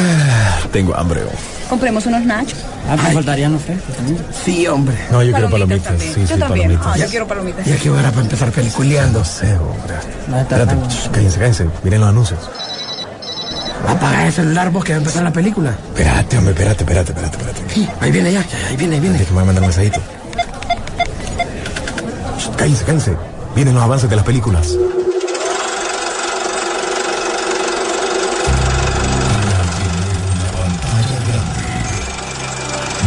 Ah, tengo hambre. oh. Compremos unos nachos. Ah, me faltaría, no sé. Sí, hombre. No, yo quiero Palomitas. Sí, yo sí, también. palomitas. Ah, yo quiero palomitas. Ya que hora para empezar peliculeando. No sé, hombre. No, está Espérate, shh, cállense, cállense. Miren los anuncios. Apaga el celular vos que va a empezar la película. Espérate, hombre, espérate, espérate, espérate, espérate. Sí, ahí viene ya, ahí viene, ahí viene. Déjame me va a mandar un mensajito. Shh, Cállense, cállense. Vienen los avances de las películas.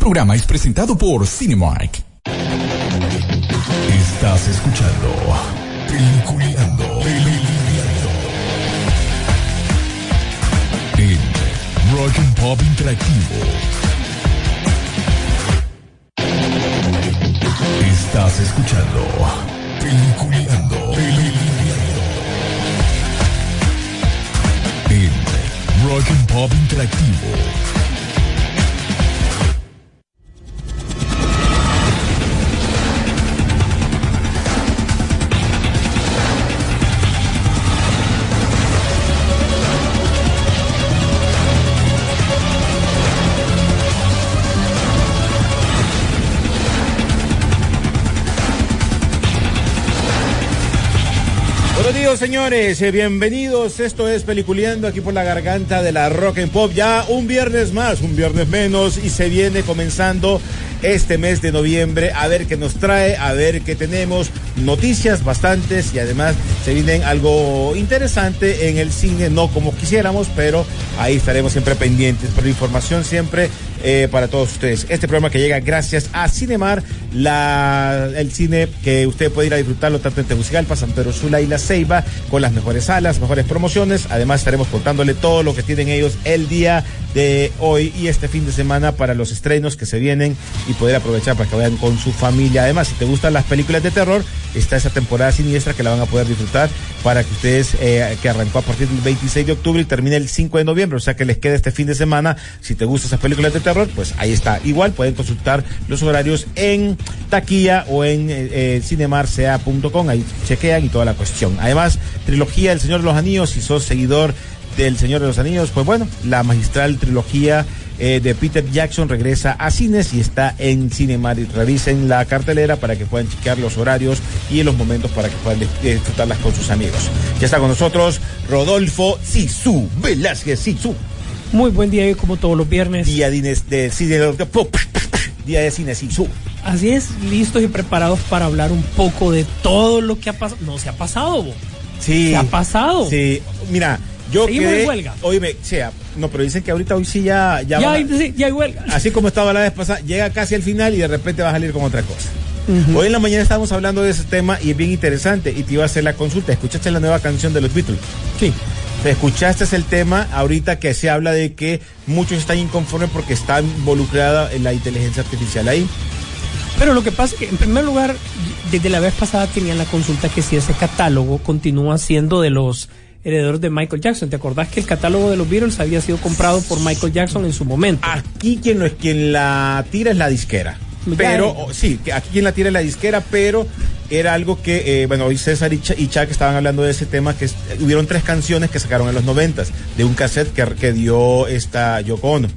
Programa es presentado por Cinemark. Estás escuchando Peliculeando. Peliculeando. En Rock and Pop Interactivo. Estás escuchando Peliculeando. Peliculeando. En Rock and Pop Interactivo. Señores. Eh, bienvenidos. Esto es Peliculeando aquí por la garganta de la Rock and Pop. Ya un viernes más, un viernes menos y se viene comenzando este mes de noviembre a ver qué nos trae, a ver qué tenemos. Noticias bastantes y además se viene algo interesante en el cine, no como quisiéramos, pero ahí estaremos siempre pendientes. Por información siempre eh, para todos ustedes. Este programa que llega gracias a Cinemar, la, el cine que usted puede ir a disfrutarlo tanto en Tegucigalpa, San Pedro Sula y La Ceiba, con las mejores salas, mejores promociones. Además estaremos contándole todo lo que tienen ellos el día de hoy y este fin de semana para los estrenos que se vienen y poder aprovechar para que vayan con su familia. Además, si te gustan las películas de terror, está esa temporada siniestra que la van a poder disfrutar para que ustedes, eh, que arrancó a partir del 26 de octubre y termine el 5 de noviembre, o sea que les queda este fin de semana. Si te gustan esas películas de terror, pues ahí está. Igual pueden consultar los horarios en taquilla o en eh, eh, cinemarsea.com, ahí chequean y toda la cuestión. Además, trilogía El Señor de los Anillos, si sos seguidor del Señor de los Anillos, pues bueno, la magistral trilogía eh, de Peter Jackson regresa a cines y está en Cinemar. Revisen la cartelera para que puedan chequear los horarios y los momentos para que puedan dis- disfrutarlas con sus amigos. Ya está con nosotros Rodolfo Sisu Velázquez Sisu. Muy buen día, como todos los viernes. Día de, de cine, día de cine Sisu. Así es, listos y preparados para hablar un poco de todo lo que ha pasado. No se ha pasado, bo. Sí. Se ha pasado. Sí, mira, yo Seguimos quedé, en huelga. Oíme, sea, no, pero dicen que ahorita hoy sí ya ya, Ya, a- sí, ya hay huelga. así como estaba la vez pasada, llega casi al final y de repente va a salir con otra cosa. Hoy en la mañana estábamos hablando de ese tema y es bien interesante y te iba a hacer la consulta. ¿Escuchaste la nueva canción de los Beatles? Sí. ¿Te escuchaste el tema ahorita que se habla de que muchos están inconformes porque está involucrada en la inteligencia artificial ahí? Pero lo que pasa es que, en primer lugar, desde la vez pasada tenían la consulta que si ese catálogo continúa siendo de los herederos de Michael Jackson. ¿Te acordás que el catálogo de los Beatles había sido comprado por Michael Jackson en su momento? Aquí quien, lo, quien la tira es la disquera. Pero, eh. o- sí, aquí quien la tira es la disquera, pero era algo que, eh, bueno, hoy César y, Ch y Chuck estaban hablando de ese tema, que es- hubieron tres canciones que sacaron en los noventas, de un cassette que, que dio esta Yoko Ono.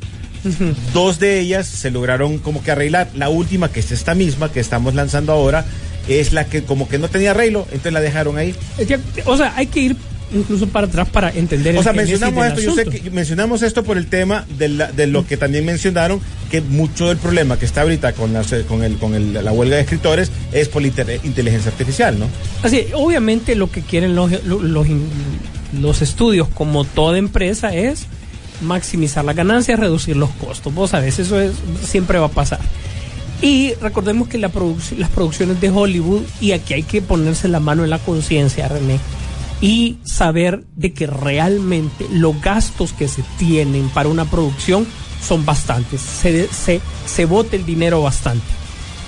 Dos de ellas se lograron como que arreglar. La última, que es esta misma que estamos lanzando ahora, es la que como que no tenía arreglo, entonces la dejaron ahí. O sea, hay que ir incluso para atrás para entender O sea, mencionamos esto, yo sé que mencionamos esto por el tema de, la- de lo que también mencionaron, que mucho del problema que está ahorita con, las, eh, con, el, con el- la huelga de escritores es por la inter- inteligencia artificial, ¿no? Así, obviamente lo que quieren los, los, los estudios, como toda empresa, es maximizar las ganancias, reducir los costos. Vos sabés, eso es, siempre va a pasar. Y recordemos que la produc- las producciones de Hollywood, y aquí hay que ponerse la mano en la conciencia, René, y saber de que realmente los gastos que se tienen para una producción son bastantes, se, se, se bota el dinero bastante.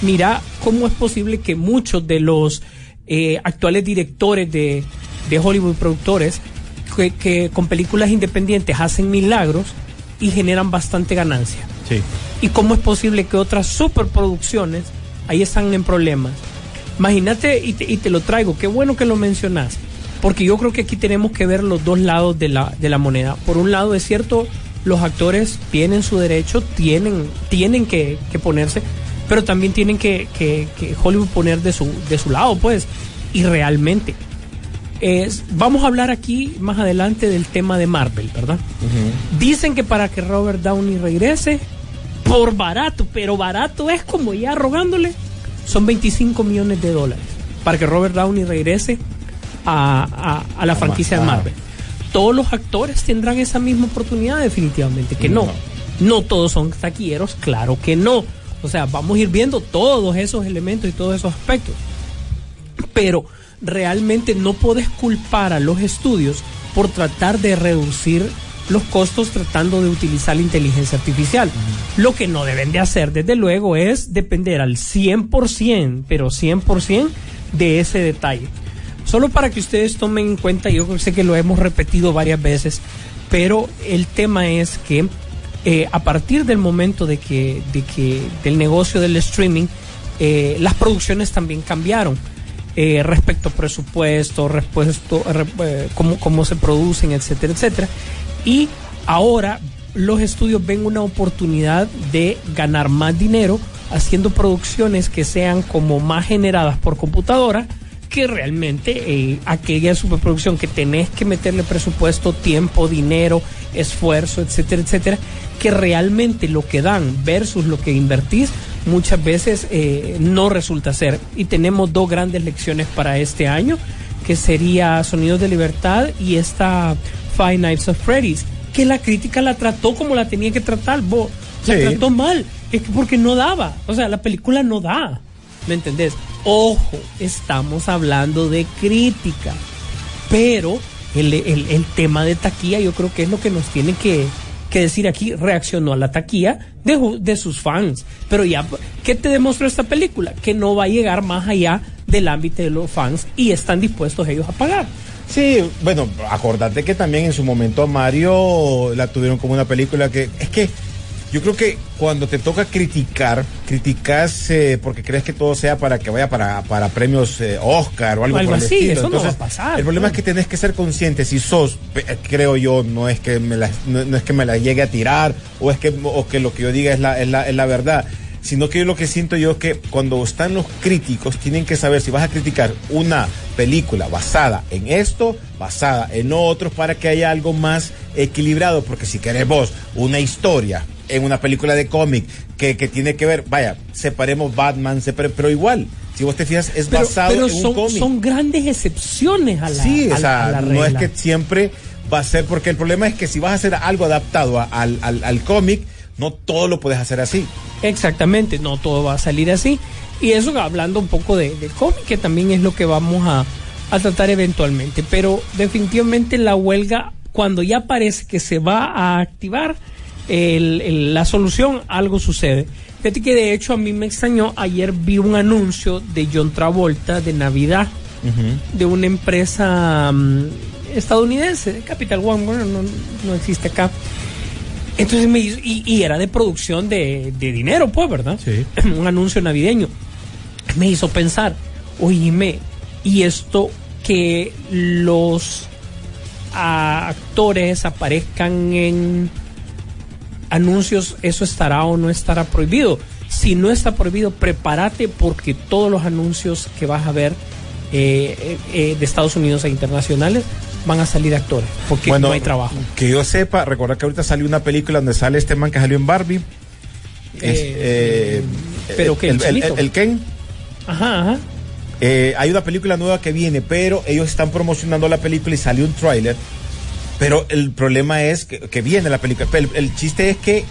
Mira cómo es posible que muchos de los eh, actuales directores de, de Hollywood productores que, que con películas independientes hacen milagros y generan bastante ganancia. Sí. ¿Y cómo es posible que otras superproducciones ahí están en problemas? Imagínate, y te, y te lo traigo, qué bueno que lo mencionas, porque yo creo que aquí tenemos que ver los dos lados de la, de la moneda. Por un lado, es cierto, los actores tienen su derecho, tienen, tienen que, que ponerse, pero también tienen que, que, que Hollywood poner de su, de su lado, pues, y realmente. Es, vamos a hablar aquí más adelante del tema de Marvel, ¿verdad? Dicen que para que Robert Downey regrese, por barato, pero barato es como ya rogándole, son 25 millones de dólares para que Robert Downey regrese a, a, a la franquicia de Marvel. Todos los actores tendrán esa misma oportunidad, definitivamente que no. No todos son taquilleros, claro que no. O sea, vamos a ir viendo todos esos elementos y todos esos aspectos. Pero realmente no puedes culpar a los estudios por tratar de reducir los costos tratando de utilizar la inteligencia artificial. Lo que no deben de hacer, desde luego, es depender al 100%, pero 100% de ese detalle. Solo para que ustedes tomen en cuenta, yo sé que lo hemos repetido varias veces, pero el tema es que eh, a partir del momento de que, de que del negocio del streaming, eh, las producciones también cambiaron. Eh, respecto a presupuesto, respuesto, eh, cómo, cómo se producen, etcétera, etcétera. Y ahora los estudios ven una oportunidad de ganar más dinero haciendo producciones que sean como más generadas por computadora que realmente eh, aquella superproducción que tenés que meterle presupuesto, tiempo, dinero, esfuerzo, etcétera, etcétera, que realmente lo que dan versus lo que invertís muchas veces eh, no resulta ser. Y tenemos dos grandes lecciones para este año, que sería Sonidos de Libertad y esta Five Nights of Freddy's, que la crítica la trató como la tenía que tratar, vos. La Sí. trató mal, es que porque no daba. O sea, la película no da. ¿Me entendés? Ojo, estamos hablando de crítica. Pero el, el- tema de taquilla yo creo que es lo que nos tiene que, que decir aquí. Reaccionó a la taquilla de, de sus fans. Pero ya, ¿qué te demostró esta película? Que no va a llegar más allá del ámbito de los fans y están dispuestos ellos a pagar. Sí, bueno, acordate que también en su momento a Mario la tuvieron como una película que es que yo creo que cuando te toca criticar, criticas eh, porque crees que todo sea para que vaya para, para premios eh, Oscar o algo, Algo por el así, estilo. eso no Entonces, va a pasar, El problema ¿no? es que tenés que ser consciente si sos, creo yo, no es que me la, no, no es que me la llegue a tirar o es que o que lo que yo diga es la, es la, es la verdad sino que lo que siento yo es que cuando están los críticos tienen que saber si vas a criticar una película basada en esto, basada en otros, para que haya algo más equilibrado, porque si querés vos una historia en una película de cómic que, que tiene que ver, vaya, separemos Batman, separe- pero igual, si vos te fijas, es Pero, basado pero en un son, cómic. son grandes excepciones a la, Sí, a o sea, a la no es que siempre va a ser, porque el problema es que si vas a hacer algo adaptado a- al, al, al cómic, no todo lo puedes hacer así. Exactamente, no todo va a salir así. Y eso hablando un poco de, de cómic, que también es lo que vamos a, a tratar eventualmente. Pero definitivamente la huelga, cuando ya parece que se va a activar el- el- la solución, algo sucede. Fíjate que de hecho a mí me extrañó, ayer vi un anuncio de John Travolta de Navidad, de una empresa mm, estadounidense, Capital One, bueno, no, no existe acá. Entonces me hizo, y, y era de producción de, de dinero, pues, ¿verdad? Sí. Un anuncio navideño. Me hizo pensar, oíme, y esto que los actores aparezcan en anuncios, ¿eso estará o no estará prohibido? Si no está prohibido, prepárate porque todos los anuncios que vas a ver eh, eh, eh, de Estados Unidos e internacionales van a salir actores, porque no hay trabajo. Que yo sepa, recordar que ahorita salió una película donde sale este man que salió en Barbie. Es, Eh, eh, pero que el el, el- chinito. el Ken. Ajá, ajá. Eh, hay una película nueva que viene, pero ellos están promocionando la película y salió un tráiler. Pero el problema es que, que viene la película. El, el chiste es que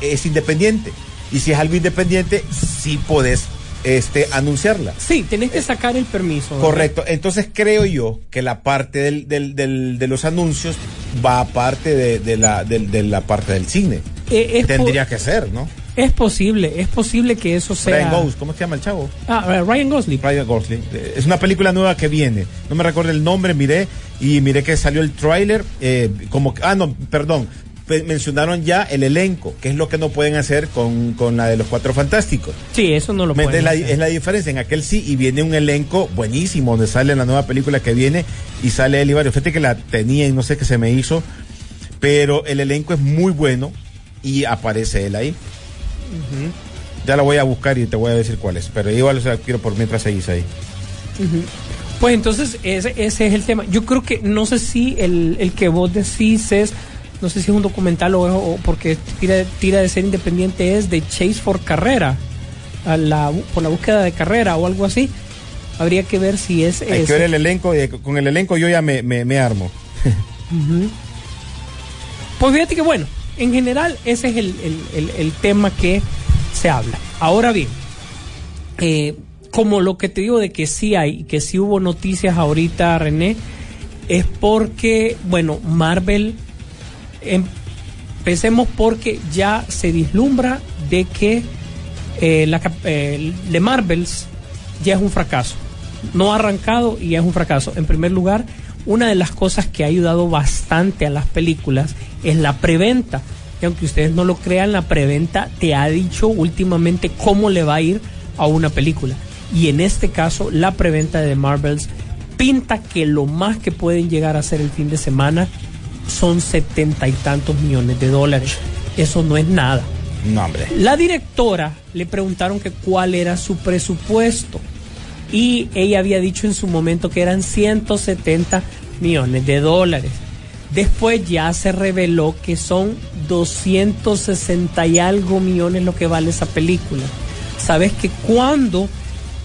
es independiente. Y si es algo independiente, sí podés este, anunciarla. Sí, tenés que sacar el permiso. ¿verdad? Correcto. Entonces creo yo que la parte del, del, del- de los anuncios va aparte de, de la, del- de la parte del cine. Eh, Tendría que ser, ¿no? es posible, es posible que eso sea. Ryan Gosling, ¿cómo se llama el chavo? Ah, eh, Ryan Gosling. Ryan Gosling. Eh, Es una película nueva que viene. No me recuerdo el nombre, miré y miré que salió el tráiler. eh, como ah no, perdón. Mencionaron ya el elenco, que es lo que no pueden hacer con, con la de los Cuatro Fantásticos. Sí, eso no lo pueden es, la, hacer. es la diferencia. En aquel sí, y viene un elenco buenísimo, donde sale la nueva película que viene y sale Eli Barrio. Fíjate que la tenía y no sé qué se me hizo, pero el elenco es muy bueno y aparece él ahí. Ya la voy a buscar y te voy a decir cuál es, pero igual o sea, quiero por mientras seguís ahí. Pues entonces ese, ese es el tema. Yo creo que no sé si el, el que vos decís es, no sé si es un documental o, o porque tira, tira de ser independiente es de Chase for Carrera, a la, por la búsqueda de carrera o algo así. Habría que ver si es Hay que ver el elenco, y con el elenco yo ya me, me, me armo. Pues fíjate que bueno, en general ese es el, el- el- el tema que se habla. Ahora bien, eh, como lo que te digo de que sí hay, que sí hubo noticias ahorita, René, es porque, bueno, Marvel, empecemos porque ya se vislumbra de que eh, la, eh, de Marvels ya es un fracaso. No ha arrancado y ya es un fracaso. En primer lugar, una de las cosas que ha ayudado bastante a las películas es la preventa. Y aunque ustedes no lo crean, la preventa te ha dicho últimamente cómo le va a ir a una película. Y en este caso, la preventa de Marvels pinta que lo más que pueden llegar a ser el fin de semana son setenta y tantos millones de dólares. Eso no es nada. No, hombre. La directora le preguntaron que cuál era su presupuesto y ella había dicho en su momento que eran 170 millones de dólares. Después ya se reveló que son 260 y algo millones lo que vale esa película. Sabes que cuando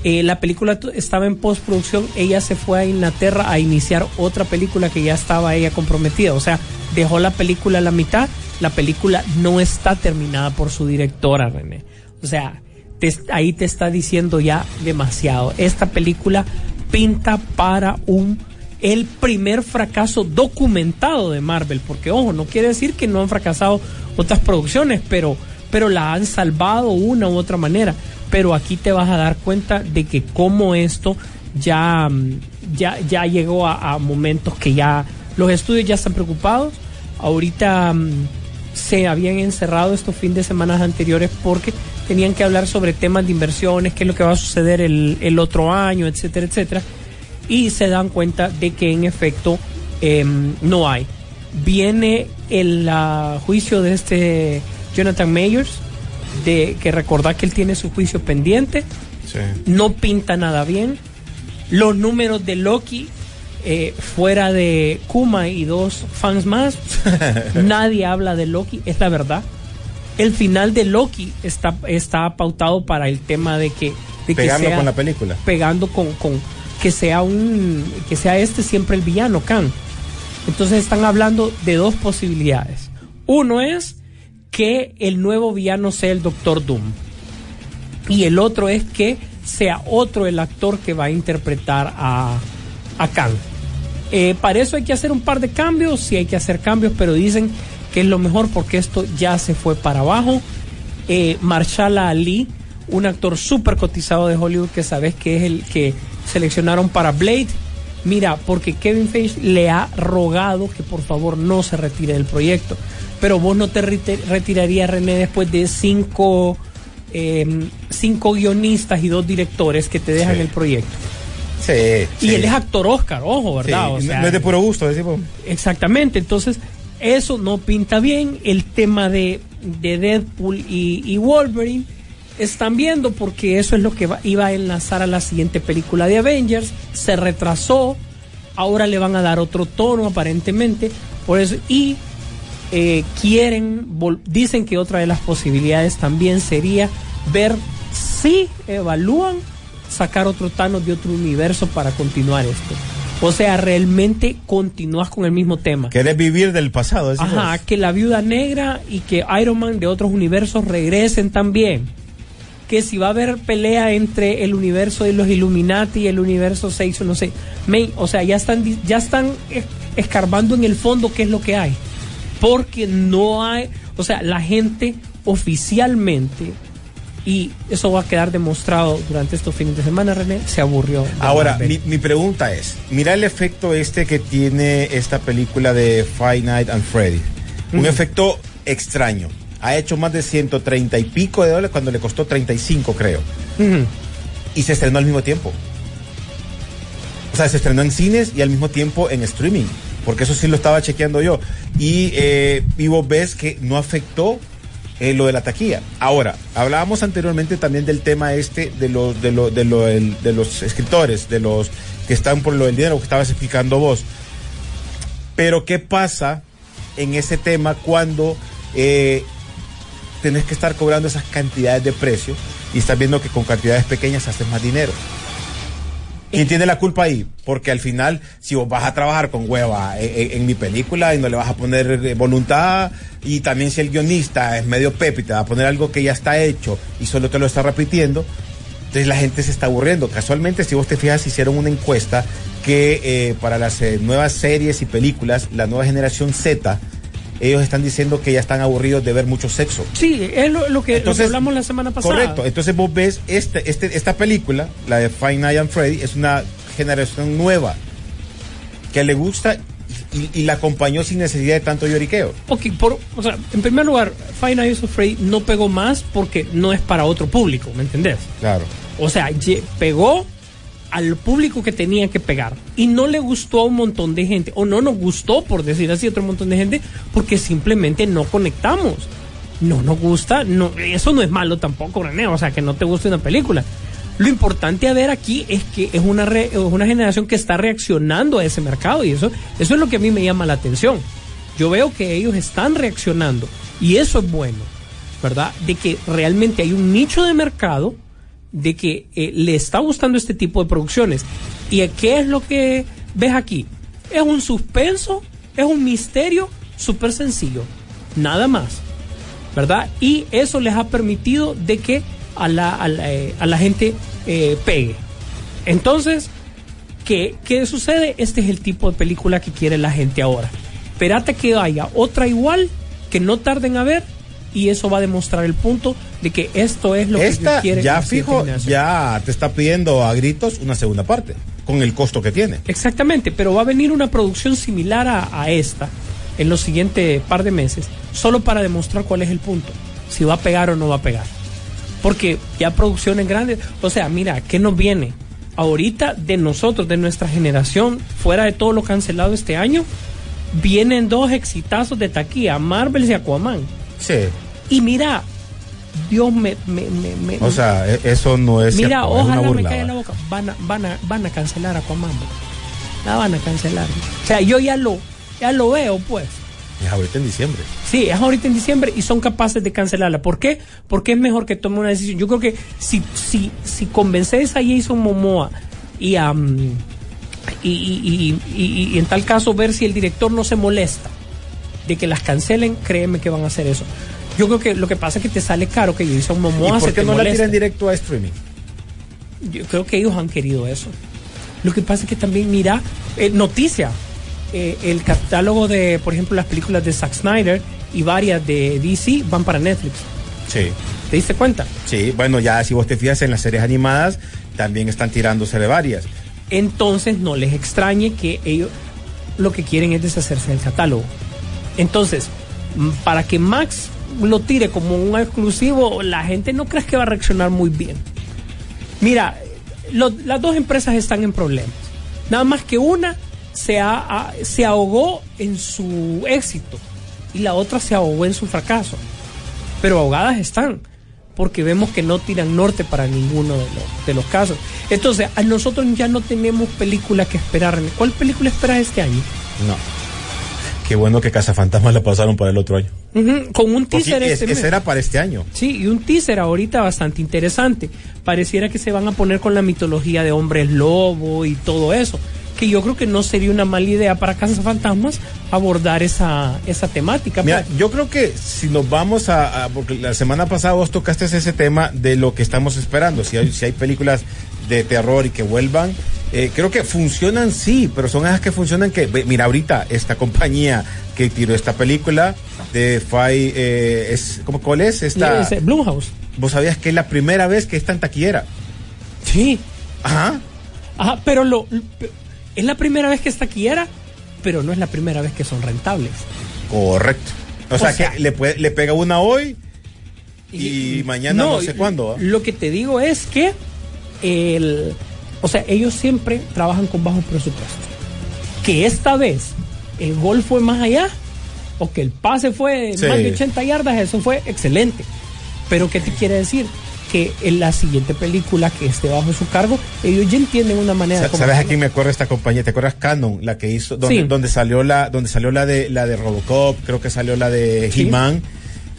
eh, la película estaba en postproducción, ella se fue a Inglaterra a iniciar otra película que ya estaba ella comprometida. O sea, dejó la película a la mitad. La película no está terminada por su directora, René. O sea, te- ahí te está diciendo ya demasiado. Esta película pinta para un el primer fracaso documentado de Marvel, porque ojo, no quiere decir que no han fracasado otras producciones, pero pero la han salvado una u otra manera. Pero aquí te vas a dar cuenta de que como esto ya mm, ya ya llegó a, momentos que ya los estudios ya están preocupados. Ahorita mm, se habían encerrado estos fines de semana anteriores porque tenían que hablar sobre temas de inversiones, qué es lo que va a suceder el, el otro año, etcétera, etcétera. Y se dan cuenta de que en efecto em, no hay. Viene el ah, juicio de este Jonathan Mayers, de que recordar que él tiene su juicio pendiente, Sí. no pinta nada bien. Los números de Loki, eh, fuera de Kuma y dos fans más, nadie habla de Loki, es la verdad. El final de Loki está, está pautado para el tema de que, de que Pegando sea- con la película. pegando con, con que sea un que sea este siempre el villano Khan. Entonces están hablando de dos posibilidades. Uno es que el nuevo villano sea el Doctor Doom. Y el otro es que sea otro el actor que va a interpretar a, a Khan. Eh, para eso hay que hacer un par de cambios, sí hay que hacer cambios, pero dicen que es lo mejor porque esto ya se fue para abajo. Eh, Marshala Ali, un actor súper cotizado de Hollywood que sabes que es el que seleccionaron para Blade. Mira, porque Kevin Feige le ha rogado que por favor no se retire del proyecto. Pero vos no te retirarías, René, después de cinco, eh, cinco guionistas y dos directores que te dejan Sí. el proyecto. Sí. Y sí. él es actor Oscar, ojo, ¿verdad? O no- sea, no es de puro gusto, decimos. Exactamente, entonces eso no pinta bien. El tema de, de Deadpool y, y Wolverine están viendo porque eso es lo que va- iba a enlazar a la siguiente película de Avengers. Se retrasó, ahora le van a dar otro tono aparentemente. Por eso, y eh, quieren, dicen que otra de las posibilidades también sería ver si evalúan sacar otro Thanos de otro universo para continuar esto. O sea, realmente continúas con el mismo tema. Querés vivir del pasado. Ajá, que la viuda negra y que Iron Man de otros universos regresen también. que si va a haber pelea entre el universo de los Illuminati y el universo 6 o no sé. O sea, ya están, ya están es- escarbando en el fondo qué es lo que hay. Porque no hay, o sea, la gente oficialmente, y eso va a quedar demostrado durante estos fines de semana, René, se aburrió. Ahora, mi, mi pregunta es, mira el efecto este que tiene esta película de Five Nights and Freddy. Un efecto extraño. Ha hecho más de 130 y pico de dólares cuando le costó 35, creo. Ujú. Y se estrenó al mismo tiempo. O sea, se estrenó en cines y al mismo tiempo en streaming. Porque eso sí lo estaba chequeando yo. Y, eh, y vos ves que no afectó eh, lo de la taquilla. Ahora, hablábamos anteriormente también del tema este de los, de, lo- de, de los escritores, de los que están por lo del dinero que estabas explicando vos. Pero, ¿qué pasa en ese tema cuando eh, tenés que estar cobrando esas cantidades de precio y estás viendo que con cantidades pequeñas haces más dinero? ¿Quién tiene la culpa ahí? Porque al final, si vos vas a trabajar con hueva en, en- en mi película y no le vas a poner eh, voluntad, y también si el guionista es medio pepe te va a poner algo que ya está hecho y solo te lo está repitiendo, entonces la gente se está aburriendo. Casualmente, si vos te fijas, hicieron una encuesta que eh, para las eh, nuevas series y películas, la nueva generación Z, ellos están diciendo que ya están aburridos de ver mucho sexo. Sí, es lo, lo que, lo que hablamos la semana pasada. Correcto. Entonces vos ves este, este, esta película, la de Five Nights and Freddy, es una generación nueva que le gusta y, y la acompañó sin necesidad de tanto lloriqueo. Ok, por, o sea, en primer lugar, Five Nights at Freddy no pegó más porque no es para otro público, ¿me entendés? Claro. O sea, pegó al público que tenía que pegar y no le gustó a un montón de gente, o no nos gustó, por decir así, a otro montón de gente, porque simplemente no conectamos. No nos gusta, no, eso no es malo tampoco, René, o sea, que no te guste una película. Lo importante a ver aquí es que es una, re- es una generación que está reaccionando a ese mercado y eso, eso es lo que a mí me llama la atención. Yo veo que ellos están reaccionando y eso es bueno, ¿verdad? De que realmente hay un nicho de mercado de que eh, le está gustando este tipo de producciones. ¿Y qué es lo que ves aquí? Es un suspenso, es un misterio súper sencillo, nada más, ¿verdad? Y eso les ha permitido de que a la, a la, eh, gente eh, pegue. Entonces, ¿qué, ¿qué sucede? Este es el tipo de película que quiere la gente ahora. Espérate que haya otra igual, que no tarden a ver, y eso va a demostrar el punto de que esto es lo que Esta quieren. ya fijo, ya te está pidiendo a gritos una segunda parte, con el costo que tiene. Exactamente, pero va a venir una producción similar a, a esta en los siguientes par de meses, solo para demostrar cuál es el punto, si va a pegar o no va a pegar. Porque ya producciones grandes, o sea, mira, ¿qué nos viene? Ahorita de nosotros, de nuestra generación, fuera de todo lo cancelado este año, vienen dos exitazos de taquilla, Marvel y Aquaman. Sí. Y mira, Dios me... me, me, me- O sea, e- eso no es Mira, cierto, es una ojalá me caiga en la boca. Van a, van a, van a cancelar a Aquaman. bro. La van a cancelar. O sea, yo ya lo, ya lo veo, pues. Es ahorita en diciembre. Sí, es ahorita en diciembre y son capaces de cancelarla. ¿Por qué? Porque es mejor que tome una decisión. Yo creo que si, si, si convences a Jason Momoa y a. mm, y- y- y- y en tal caso ver si el director no se molesta de que las cancelen, créeme que van a hacer eso. Yo creo que lo que pasa es que te sale caro que Jason ¿Y Momoa por se qué no la tiran directo a streaming? Yo creo que ellos han querido eso. Lo que pasa es que también, mira, eh, noticia, eh, el catálogo de, por ejemplo, las películas de Zack Snyder y varias de DC van para Netflix. Sí. ¿Te diste cuenta? Sí, bueno, ya si vos te fijas en las series animadas, también están tirándose de varias. Entonces no les extrañe que ellos lo que quieren es deshacerse del catálogo. Entonces, para que Max lo tire como un exclusivo, la gente no crees que va a reaccionar muy bien. Mira, las dos empresas están en problemas. Nada más que una se, ha- se ahogó en su éxito y la otra se ahogó en su fracaso. Pero ahogadas están, porque vemos que no tiran norte para ninguno de los, de los casos. Entonces, a nosotros ya no tenemos película que esperar. ¿Cuál película esperas este año? No. Qué bueno que Cazafantasmas la pasaron para el otro año. Con un teaser es- este ese era para este año. Sí, y un teaser ahorita bastante interesante. Pareciera que se van a poner con la mitología de hombres lobo y todo eso. que yo creo que no sería una mala idea para Casas Fantasmas abordar esa, esa temática. Mira, yo creo que si nos vamos a, a- porque la semana pasada vos tocaste ese tema de lo que estamos esperando, si hay, si hay películas de terror y que vuelvan, eh, creo que funcionan sí, pero son esas que funcionan que, mira ahorita esta compañía que tiró esta película de Fai, eh, es, ¿cómo, ¿cuál es? Esta, Ese, Blumhouse. vos sabías que es la primera vez que está en taquillera. Sí. Ajá. Ajá, pero lo, es la primera vez que está quiera, pero no es la primera vez que son rentables. Correcto. O, O sea, sea- que le, puede- le pega una hoy y, mañana no, sé cuándo. Lo que te digo es que el, o sea, ellos siempre trabajan con bajo presupuesto. Que esta vez el gol fue más allá o que el pase fue Sí. más de 80 yardas, eso fue excelente. Pero ¿qué te quiere decir? Que en la siguiente película que esté bajo su cargo, ellos ya entienden una manera de ¿Sabes a hacerlo. quién me acuerdo esta compañía? ¿Te acuerdas Canon? La que hizo, donde, Sí. donde salió la, donde salió la de la de Robocop, creo que salió la de Sí. He-Man,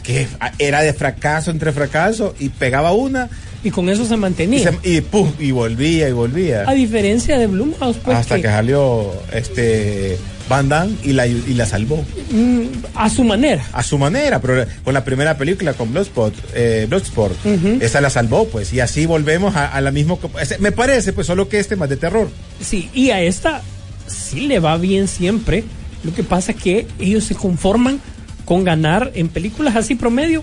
que era de fracaso entre fracaso y pegaba una Y con eso se y, mantenía. se- y pum, y volvía y volvía. A diferencia de Blumhouse, pues hasta que, que, salió este Van Damme y la, y la salvó. mm, a su manera. A su manera, pero con la primera película, con Bloodsport, eh, Bloodsport esa la salvó, pues, y así volvemos a, a la misma. Me parece, pues, solo que este más de terror. Sí, y a esta sí le va bien siempre. Lo que pasa es que ellos se conforman con ganar en películas así promedio,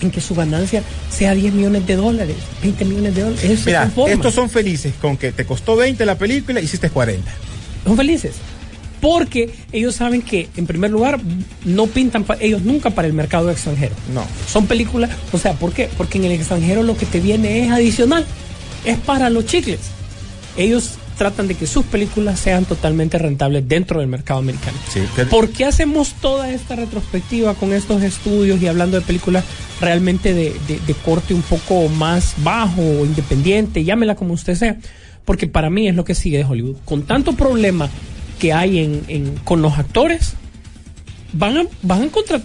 en que su ganancia sea 10 millones de dólares, 20 millones de dólares. Mira, estos son felices con que te costó 20 la película, hiciste 40. Son felices. Porque ellos saben que, en primer lugar, no pintan pa- ellos nunca para el mercado extranjero. No. Son películas, o sea, ¿por qué? Porque en el extranjero lo que te viene es adicional, es para los chicles. Ellos tratan de que sus películas sean totalmente rentables dentro del mercado americano. Sí, que- ¿Por qué hacemos toda esta retrospectiva con estos estudios y hablando de películas realmente de, de- de corte un poco más bajo o independiente, llámela como usted sea? Porque para mí es lo que sigue de Hollywood. Con tanto problema que hay en, en- con los actores, van a, van a encontrar.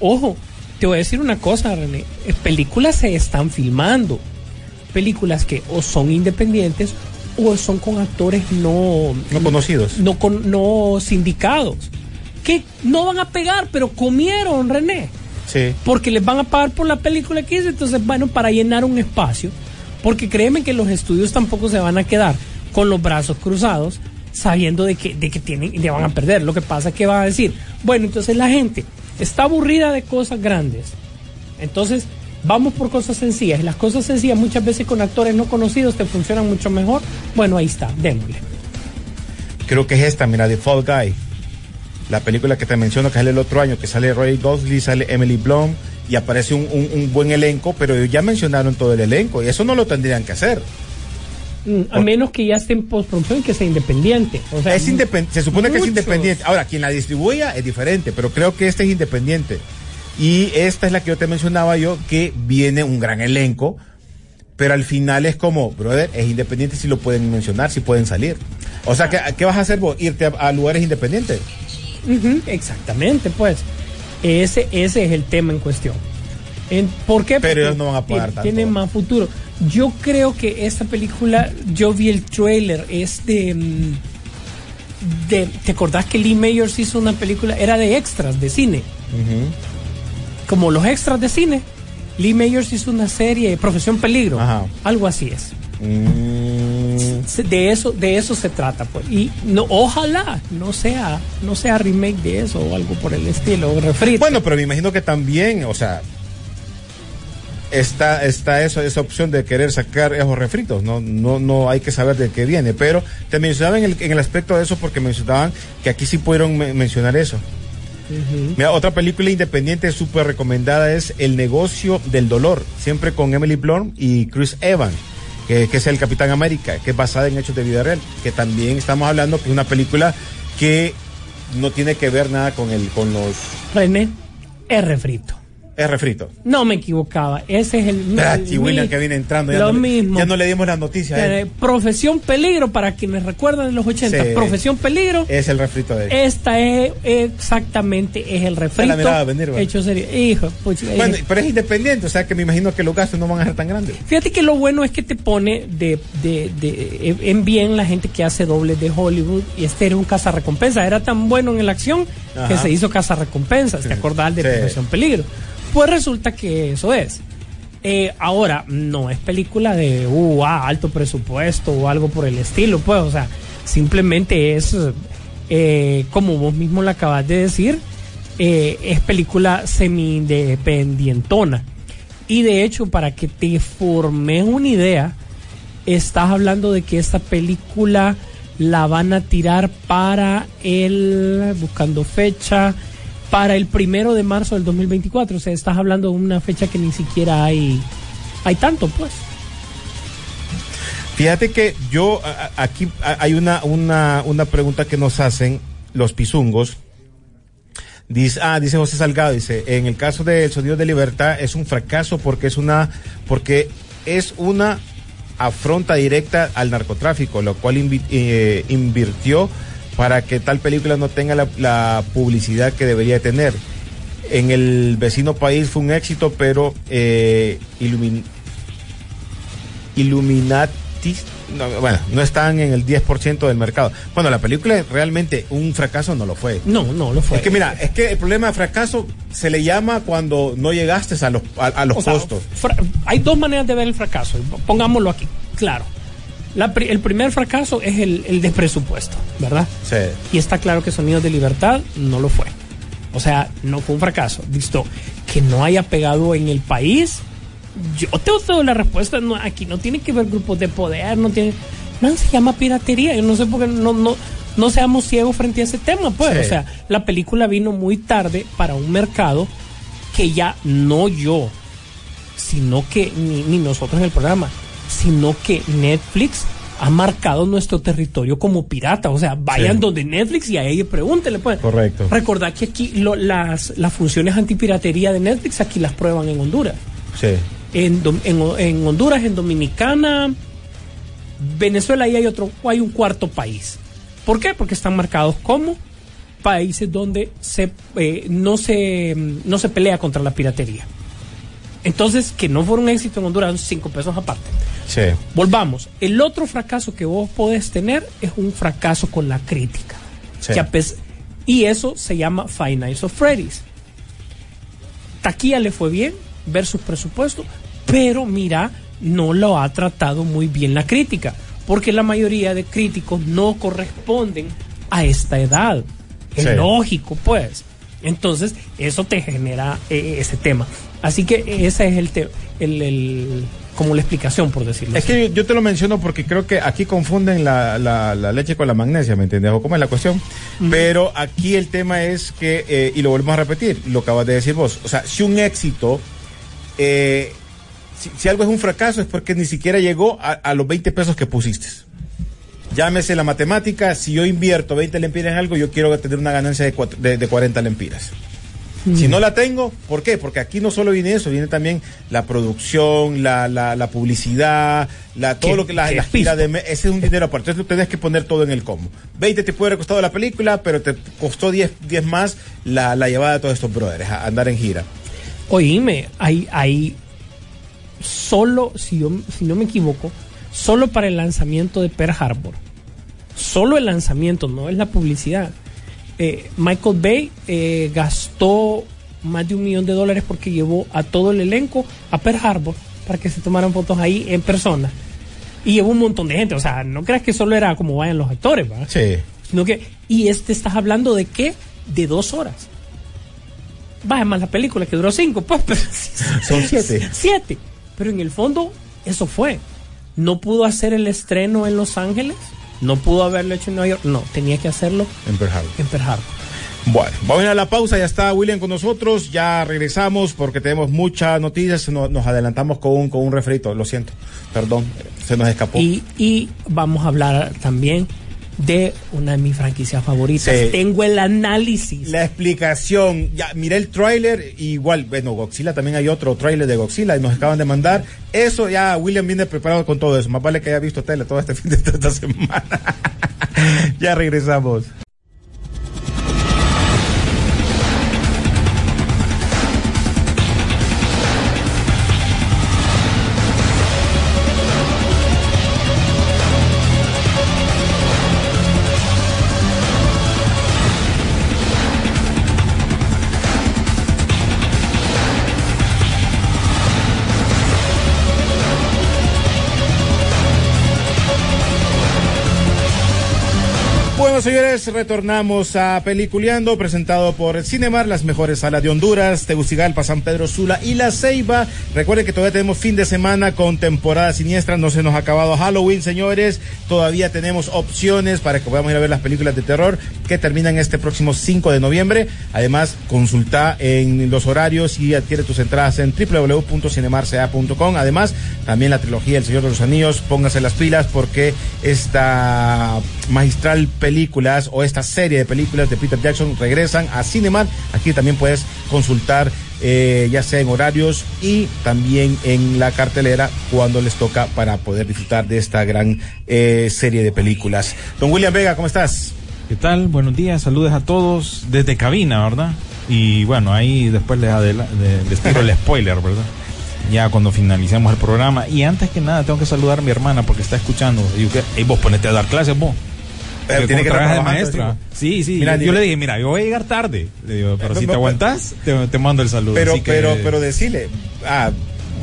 Ojo, te voy a decir una cosa, René. eh, Películas se están filmando. Películas que o son independientes o son con actores no, No conocidos. no, con, no sindicados. Que no van a pegar, pero comieron, René. Sí. Porque les van a pagar por la película que hice. Entonces, bueno, para llenar un espacio. Porque créeme que los estudios tampoco se van a quedar con los brazos cruzados sabiendo de que, de que tienen, le van a perder. Lo que pasa es que van a decir, bueno, entonces la gente está aburrida de cosas grandes. Entonces, vamos por cosas sencillas. Y las cosas sencillas muchas veces con actores no conocidos te funcionan mucho mejor. Bueno, ahí está, démosle. Creo que es esta, mira, The Fall Guy. La película que te menciono que sale el otro año, que sale Ray Gosling, sale Emily Blunt y aparece un, un- un buen elenco, pero ya mencionaron todo el elenco y eso no lo tendrían que hacer. Mm, a menos que ya esté en postproducción y que sea independiente. O sea, es independ- se supone que es independiente. Ahora, quien la distribuya es diferente, pero creo que este es independiente. Y esta es la que yo te mencionaba yo, que viene un gran elenco, pero al final es como, brother, es independiente si lo pueden mencionar, si pueden salir. O sea, ¿qué, qué vas a hacer vos? ¿Irte a, a lugares independientes? Exactamente, pues. Ese, ese es el tema en cuestión. ¿Por qué? Pero Porque ellos no van a pagar tanto. Tiene más futuro. Yo creo que esta película, yo vi el trailer, es de, mm, de. ¿Te acordás que Lee Mayors hizo una película? Era de extras de cine. Como los extras de cine. Lee Mayors hizo una serie, Profesión Peligro. Ajá. Algo así es. Mm, de eso de eso se trata pues y no ojalá no sea no sea remake de eso o algo por el estilo o refrito Bueno, pero me imagino que también, o sea, está, está eso, esa opción de querer sacar esos refritos, no, no, no hay que saber de qué viene, pero te mencionaba en el, en el aspecto de eso porque mencionaban que aquí sí pudieron me- mencionar eso. Mira, otra película independiente súper recomendada es El negocio del dolor, siempre con Emily Blunt y Chris Evans, que, que es el Capitán América, que es basada en hechos de vida real, que también estamos hablando que es una película que no tiene que ver nada con el, con los René es refrito Es refrito. No me equivocaba. Ese es el. Gracias, el- William, que viene entrando. Ya Lo no, mismo. Ya no le dimos la noticia. a él. Eh, Profesión Peligro, para quienes recuerdan de los 80. Sí. Profesión Peligro. Es el refrito de él. Esta es exactamente es el refrito. miraba venir, ¿va? hecho serio. Hijo, Bueno, eh, pero es independiente, o sea que me imagino que los gastos no van a ser tan grandes. Fíjate que lo bueno es que te pone de, de, de- en bien la gente que hace dobles de Hollywood y este era un cazarrecompensa. Era tan bueno en la acción que se hizo cazarrecompensas. ¿Te acordás de Sí. Profesión Peligro? Pues resulta que eso es. Eh, ahora, no es película de uh, ah, alto presupuesto o algo por el estilo, pues, o sea, simplemente es, eh, como vos mismo lo acabas de decir, eh, es película semi-independientona. Y de hecho, para que te formes una idea, estás hablando de que esta película la van a tirar para el, buscando fecha, para el primero de marzo del 2024. O sea, estás hablando de una fecha que ni siquiera hay, hay tanto, pues. Fíjate que yo, aquí hay una, una, una pregunta que nos hacen los pisungos. Dice, ah, dice José Salgado, dice, en el caso del Sonido de Libertad es un fracaso porque es una, porque es una afronta directa al narcotráfico, lo cual eh, invirtió para que tal película no tenga la, la publicidad que debería tener. En el vecino país fue un éxito, pero eh, no, bueno, no están en el 10% del mercado. Bueno, la película realmente un fracaso no lo fue. No, no lo fue. Es que mira, es que el problema de fracaso se le llama cuando no llegaste a los, a, a los O costos. fra- hay dos maneras de ver el fracaso. Pongámoslo aquí, claro. La pri- el primer fracaso es el, el de presupuesto, ¿verdad? Sí. Y está claro que Sonidos de Libertad no lo fue. O sea, no fue un fracaso. Listo. Que no haya pegado en el país. Yo te doy la respuesta. No, aquí no tiene que ver grupos de poder. No tiene. No se llama piratería. Yo no sé por qué no, no, no seamos ciegos frente a ese tema. Pues, Sí. o sea, la película vino muy tarde para un mercado que ya no yo, sino que ni, ni nosotros en el programa, sino que Netflix ha marcado nuestro territorio como pirata. O sea, vayan Sí. donde Netflix y a ella pregúntenle. Pues. Correcto. Recordad que aquí lo- las, las funciones antipiratería de Netflix aquí las prueban en Honduras. Sí. En, en, en Honduras, en Dominicana, Venezuela y hay otro, hay un cuarto país. ¿Por qué? Porque están marcados como países donde se, eh, no, se, no se pelea contra la piratería. Entonces, que no fuera un éxito en Honduras, son cinco pesos aparte. Sí. Volvamos. El otro fracaso que vos podés tener es un fracaso con la crítica. Sí. Y eso se llama Five Nights of Freddy's. Taquilla le fue bien, versus presupuesto, pero mira, no lo ha tratado muy bien la crítica, porque la mayoría de críticos no corresponden a esta edad. Es Sí. lógico, pues. Entonces, eso te genera eh, ese tema. Así que ese es el, te- el, el- como la explicación, por decirlo Es así. que yo te lo menciono porque creo que aquí confunden la, la- la leche con la magnesia, ¿me entiendes? ¿O cómo es la cuestión? Pero aquí el tema es que, eh, y lo volvemos a repetir, lo acabas de decir vos, o sea, si un éxito, eh, si, si algo es un fracaso es porque ni siquiera llegó a, a los 20 pesos que pusiste. Llámese la matemática, si yo invierto 20 lempiras en algo, yo quiero tener una ganancia de, cuat- de, de 40 lempiras. Si no la tengo, ¿por qué? Porque aquí no solo viene eso, viene también la producción, la, la, la publicidad, la, todo ¿Qué- lo que la, la gira de... Ese es un dinero aparte. Entonces tú tenés que poner todo en el combo. 20 te puede haber costado la película, pero te costó 10, 10 más la, la llevada de todos estos brothers a andar en gira. Oíme, hay, hay solo, si, yo, si no me equivoco, solo para el lanzamiento de Pearl Harbor, solo el lanzamiento, no es la publicidad. Eh, Michael Bay eh, gastó más de un millón de dólares porque llevó a todo el elenco a Pearl Harbor para que se tomaran fotos ahí en persona. Y llevó un montón de gente, o sea, no creas que solo era como vayan los actores, ¿va? Sí. Sino que, y este estás hablando de qué? De dos horas. Vaya más la película que duró cinco, pues, pero Son siete. Siete. Pero en el fondo, eso fue. No pudo hacer el estreno en Los Ángeles, no pudo haberlo hecho en Nueva York, no, tenía que hacerlo En Pearl Harbor. en Pearl Harbor. Bueno, vamos a ir a la pausa, ya está William con nosotros, ya regresamos porque tenemos muchas noticias, nos, nos adelantamos con un, con un refrito, lo siento, perdón, se nos escapó. Y, y vamos a hablar también de una de mis franquicias favoritas. Sí. Tengo el análisis. La explicación, ya miré el tráiler, igual, bueno, Godzilla también hay otro tráiler de Godzilla y nos acaban de mandar. Eso ya William viene preparado con todo eso. Más vale que haya visto tele todo este fin de esta semana. ya regresamos. Señores, retornamos a Peliculeando, presentado por Cinemar, las mejores salas de Honduras, Tegucigalpa, San Pedro Sula y La Ceiba. Recuerden que todavía tenemos fin de semana con temporada siniestra, no se nos ha acabado Halloween, señores. Todavía tenemos opciones para que podamos ir a ver las películas de terror que terminan este próximo 5 de noviembre. Además, consulta en los horarios y adquiere tus entradas en www.cinemarca.com. Además, también la trilogía El Señor de los Anillos, póngase las pilas porque esta magistral películas o esta serie de películas de Peter Jackson regresan a Cineman. Aquí también puedes consultar eh, ya sea en horarios y también en la cartelera cuando les toca para poder disfrutar de esta gran eh, serie de películas. Don William Vega, ¿cómo estás? ¿Qué tal? Buenos días, saludos a todos desde cabina, ¿verdad? Y bueno, ahí después les, adela- de- les tiro el spoiler, ¿verdad? Ya cuando finalicemos el programa. Y antes que nada, tengo que saludar a mi hermana porque está escuchando. Y yo, ¿qué? Ey, vos ponete a dar clases, vos. Porque tiene que trabajas de maestra. Sí, sí. Mira, yo, yo le dije, mira, yo voy a llegar tarde. Le digo, pero si te pero- aguantas, te, te mando el saludo. Pero, que- pero, pero decirle, ah,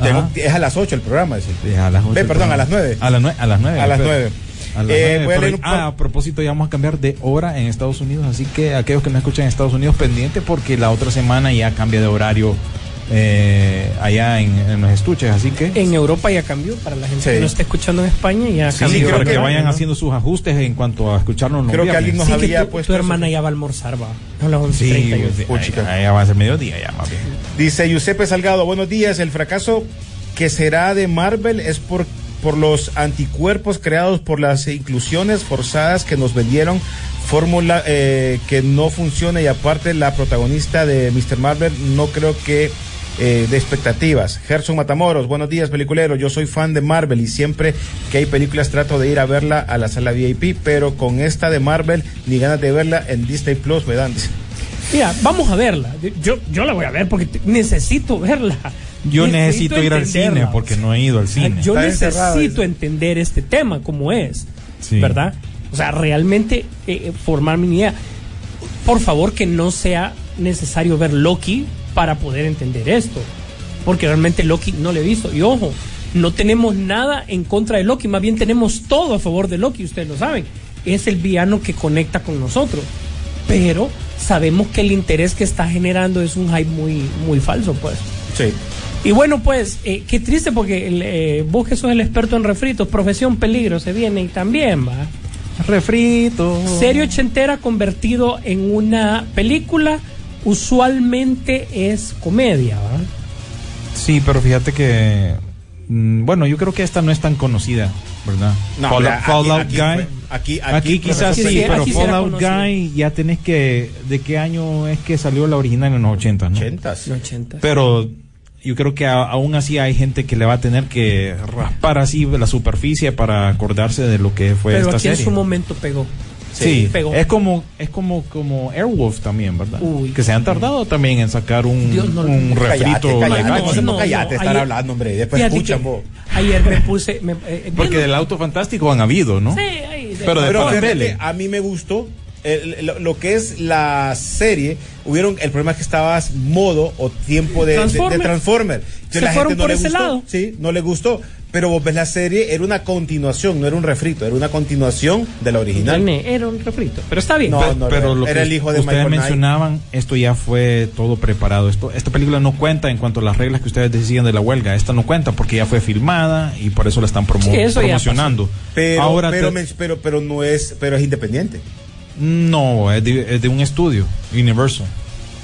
tengo- es a las 8 el programa, decir. Sí, a las ocho, Ve, perdón, a las nueve. A las nueve. A las nueve. A las espera. nueve. A las Eh, nueve, voy a pero- leer un ah, a propósito, ya vamos a cambiar de hora en Estados Unidos, así que aquellos que no escuchan en Estados Unidos, pendiente porque la otra semana ya cambia de horario eh, allá en, en los estuches, así que... En Europa ya cambió, para la gente Sí. que no está escuchando en España ya Sí, cambió. creo para que, que- vayan ¿no? haciendo sus ajustes en cuanto a escucharnos los Creo que alguien nos Sí, que había tu, puesto tu eso. hermana ya va a almorzar, va. A las 11.30. Sí, sí, ahí va a ser mediodía ya, más bien. Dice Giuseppe Salgado, buenos días. El fracaso que será de Marvel es por, por los anticuerpos creados por las inclusiones forzadas que nos vendieron, fórmula eh, que no funciona y aparte la protagonista de Mr. Marvel no creo que eh, de expectativas. Gerson Matamoros, buenos días, peliculero. Yo soy fan de Marvel y siempre que hay películas trato de ir a verla a la sala VIP, pero con esta de Marvel ni ganas de verla en Disney Plus me dan. Mira, vamos a verla. Yo, yo la voy a ver porque necesito verla. Yo necesito ir al cine porque no he ido al cine. Yo Está necesito entender este tema como es, Sí. ¿verdad? O sea, realmente eh, formar mi idea. Por favor, que no sea necesario ver Loki para poder entender esto, porque realmente Loki no le he visto. Y ojo, no tenemos nada en contra de Loki, más bien tenemos todo a favor de Loki, ustedes lo saben. Es el villano que conecta con nosotros, pero sabemos que el interés que está generando es un hype muy, muy falso, pues. Sí. Y bueno, pues, eh, qué triste porque el, eh, vos que sos el experto en refritos, profesión peligro, se viene y también va. Refrito. Serie ochentera convertido en una película, usualmente es comedia, ¿va? Sí, pero fíjate que. mm, Bueno, yo creo que esta no es tan conocida, ¿verdad? No, Fallout, mira, aquí- Fallout aquí Guy. aquí- Aquí, aquí quizás sí, pero sí Fallout. Guy ya tenés que. ¿De qué año es que salió la original en los 80, no? Ochentas. Los 80. Pero yo creo que a- aún así hay gente que le va a tener que raspar así la superficie para acordarse de lo que fue Pero esta aquí serie. en su momento pegó. Sí, pegó. es como es como como Airwolf también, ¿verdad? Uy. que se han tardado también en sacar un, Dios, no, un no, refrito. Cállate, action. no, no, cállate, estar ayer- hablando, hombre, después escuchan vos. Ayer me puse. me- eh, Porque del auto fantástico han habido, ¿no? Sí, ahí- Pero de Pero fíjate a mí me gustó el- lo, lo que es la serie. Hubieron el problema es que estabas modo o tiempo de de- de Transformer. Transformer. Entonces Se la gente fueron no por le ese gustó. lado. Sí, no le gustó. Pero vos ves la serie, era una continuación, no era un refrito, era una continuación de la original. Era un refrito. Pero está bien. No, Pe- no, pero lo era que el hijo de ustedes Michael Knight. mencionaban, esto ya fue todo preparado. Esto, esta película no cuenta en cuanto a las reglas que ustedes decían de la huelga. Esta no cuenta porque ya fue filmada y por eso la están promo- Sí, eso promocionando. Pero, Ahora pero, te- pero, pero no es, pero es independiente. no, es de, es de un estudio, Universal.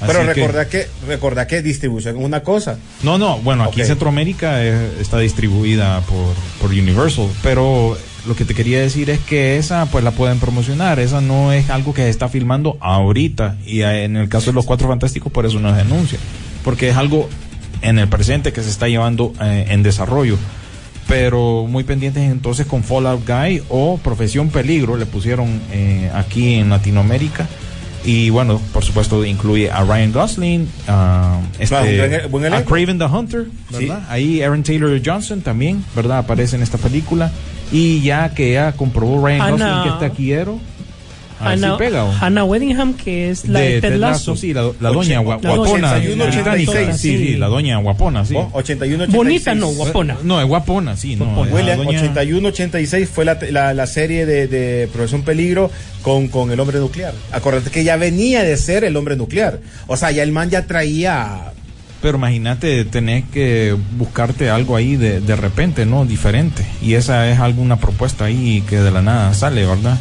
Pero Así que- recordá que, recordá que distribución es una cosa. No, no, bueno, aquí Centroamérica está distribuida por, por Universal, pero lo que te quería decir es que esa pues la pueden promocionar, esa no es algo que se está filmando ahorita y en el caso de los Cuatro Fantásticos por eso no se denuncia, porque es algo en el presente que se está llevando eh, en desarrollo. Pero muy pendientes entonces con Fallout Guy o Profesión Peligro, le pusieron eh, aquí en Latinoamérica. Y bueno, por supuesto, incluye a Ryan Gosling, a, este, Claro, gran- buen a. Craven the Hunter, ¿verdad? Ahí Aaron Taylor Johnson también, ¿verdad? Aparece en esta película. Y ya que ya comprobó Ryan Hannah- Gosling que está taquillero, a ver si Hannah, pega. ¿o? Hannah Weddingham, que es la de, Ted Lasso. sí, la, la doña gua- La doña. guapona 81, británica. 86, Sí, sí, la doña guapona, sí. Oh, 81, 86. Bonita no, guapona. No, es guapona, sí, no. William, doña- 81-86 fue la, la, la serie de, de Profesión Peligro con, con el hombre nuclear. Acuérdate que ya venía de ser el hombre nuclear. O sea, ya el man ya traía. Pero imagínate, tenés que buscarte algo ahí de, de repente, ¿no? Diferente. Y esa es alguna propuesta ahí que de la nada sale, ¿verdad?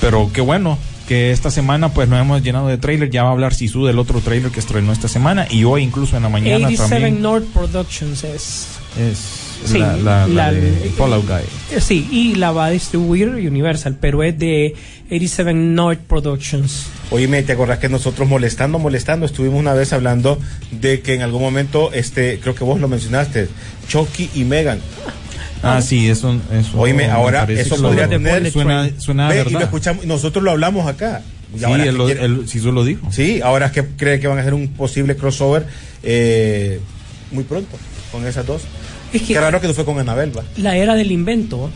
Pero qué bueno que esta semana pues nos hemos llenado de trailer. Ya va a hablar Sisu del otro trailer que estrenó esta semana. Y hoy incluso en la mañana 87 también North Productions es. es Sí, la, la- la la- de Fallout Guy. eh, Sí, y la va a distribuir Universal, pero es de 87 North Productions. Oye, ¿te acordás que nosotros molestando, molestando, estuvimos una vez hablando de que en algún momento, este, creo que vos lo mencionaste, Chucky y Megan. Ah, sí, eso. eso Oíme, me ahora eso que podría lo- tener- Suena, suena Ve, y lo escuchamos, nosotros lo hablamos acá. Y Sí, él, que lo- quiere- él- Sisu lo dijo. Sí, ahora es que cree que van a hacer un posible crossover eh, muy pronto con esas dos. Es que Qué raro que no fue con Anabel, va. la era del invento.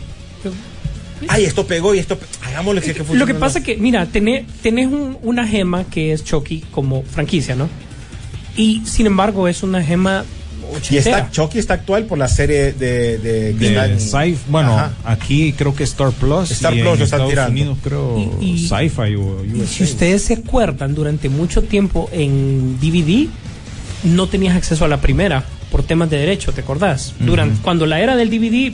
Ay, esto pegó y esto. pe- Hagámosle si es que Lo funciona, que ¿no? pasa es que, mira, tenés, tenés un- una gema que es Chucky como franquicia, ¿no? Y sin embargo es una gema Y está, Chucky está actual por la serie de. de, De Sci- bueno, Ajá. aquí creo que Star Plus. Star y Plus en lo están tirando. Unidos creo Y- y- Sci-Fi o Y USA. si ustedes se acuerdan, durante mucho tiempo en DVD no tenías acceso a la primera por temas de derecho, ¿te acordás? Durante, cuando la era del DVD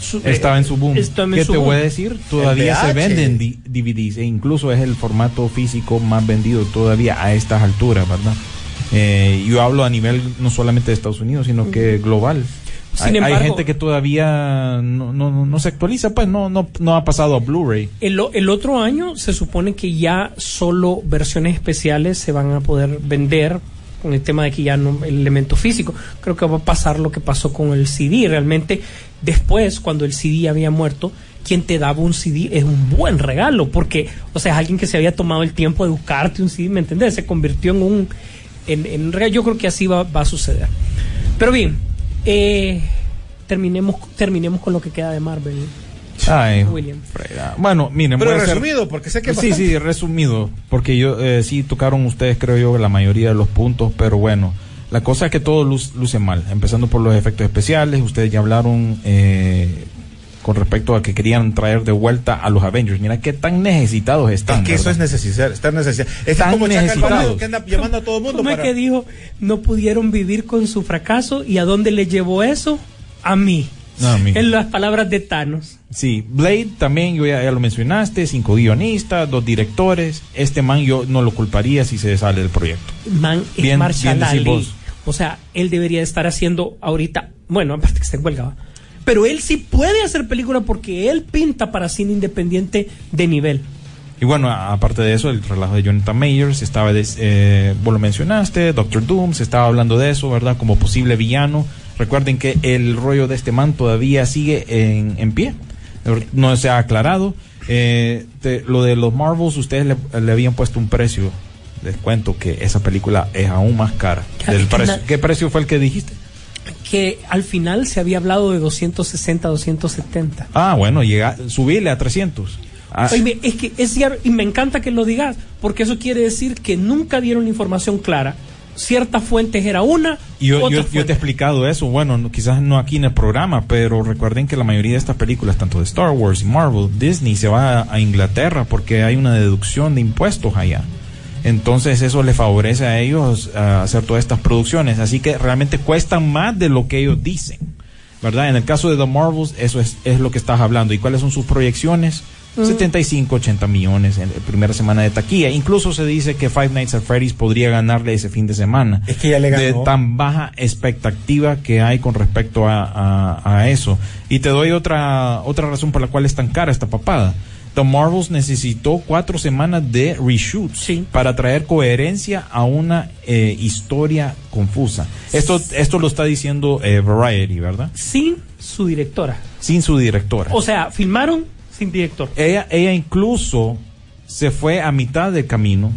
su- Estaba en su boom. en ¿Qué su te boom. voy a decir? Todavía se venden DVDs e incluso es el formato físico más vendido todavía a estas alturas, ¿verdad? Eh, yo hablo a nivel no solamente de Estados Unidos, sino que global. Sin hay, hay embargo- gente que todavía no, no, no- se actualiza, pues no, no, no ha pasado a Blu-ray. El, el otro año se supone que ya solo versiones especiales se van a poder vender con el tema de que ya no el elemento físico. Creo que va a pasar lo que pasó con el CD. Realmente, después, cuando el CD había muerto, quien te daba un CD es un buen regalo, porque, o sea, es alguien que se había tomado el tiempo de buscarte un CD, ¿me entendés? Se convirtió en un, en, en regalo. Yo creo que así va, va a suceder. Pero bien, eh, terminemos, terminemos con lo que queda de Marvel. Ay. Bueno, miren, Pero resumido, porque sé que. Sí, sí, resumido, porque yo eh, sí tocaron ustedes, creo yo, la mayoría de los puntos, pero bueno, la cosa es que todo luz- luce mal, empezando por los efectos especiales, ustedes ya hablaron eh, con respecto a que querían traer de vuelta a los Avengers, mira qué tan necesitados están. Es que eso es ¿verdad? necesario, estar necesario. Es Están como necesitados. Que anda llamando a todo el mundo ¿Cómo para. es que dijo? No pudieron vivir con su fracaso y a dónde le llevó eso? A mí. No. En las palabras de Thanos. Sí, Blade también, yo ya, ya lo mencionaste, cinco guionistas, dos directores, este man yo no lo culparía si se sale del proyecto. Man es Bien- Marshall bien Ali. O sea, él debería estar haciendo ahorita, bueno, aparte que está en huelga, ¿va? Pero él sí puede hacer película porque él pinta para cine independiente de nivel. Y bueno, aparte de eso, el relajo de Jonathan Mayers, estaba, des- eh, vos lo mencionaste, Doctor Doom, se estaba hablando de eso, ¿verdad? Como posible villano. Recuerden que el rollo de este man todavía sigue en, en pie, no se ha aclarado. Eh, te- lo de los Marvels, ustedes le, le habían puesto un precio. Les cuento que esa película es aún más cara. Del precio. ¿Qué precio fue el que dijiste? Que al final se había hablado de 260, 270. Ah, bueno, llega, subirle a 300. Ah, Oye, es que es cierto, y me encanta que lo digas, porque eso quiere decir que nunca dieron la información clara. Ciertas fuentes era una, Y yo, yo- yo te he explicado eso, bueno, no- quizás no aquí en el programa, pero recuerden que la mayoría de estas películas, tanto de Star Wars y Marvel, Disney se va a, a Inglaterra porque hay una deducción de impuestos allá. Entonces eso les favorece a ellos a hacer todas estas producciones, así que realmente cuestan más de lo que ellos dicen, ¿verdad? En el caso de The Marvels, eso es, es lo que estás hablando. ¿Y cuáles son sus proyecciones? 75, 80 millones en la primera semana de taquilla. Incluso se dice que Five Nights at Freddy's podría ganarle ese fin de semana. Es que ya le De ganó. tan baja expectativa que hay con respecto a, a- a eso. Y te doy otra, otra razón por la cual es tan cara esta papada. The Marvels necesitó cuatro semanas de reshoots Sí. para traer coherencia a una eh, historia confusa. Esto, esto lo está diciendo eh, Variety, ¿verdad? Sin su directora. Sin su directora. O sea, filmaron sin director. ella, ella incluso se fue a mitad del camino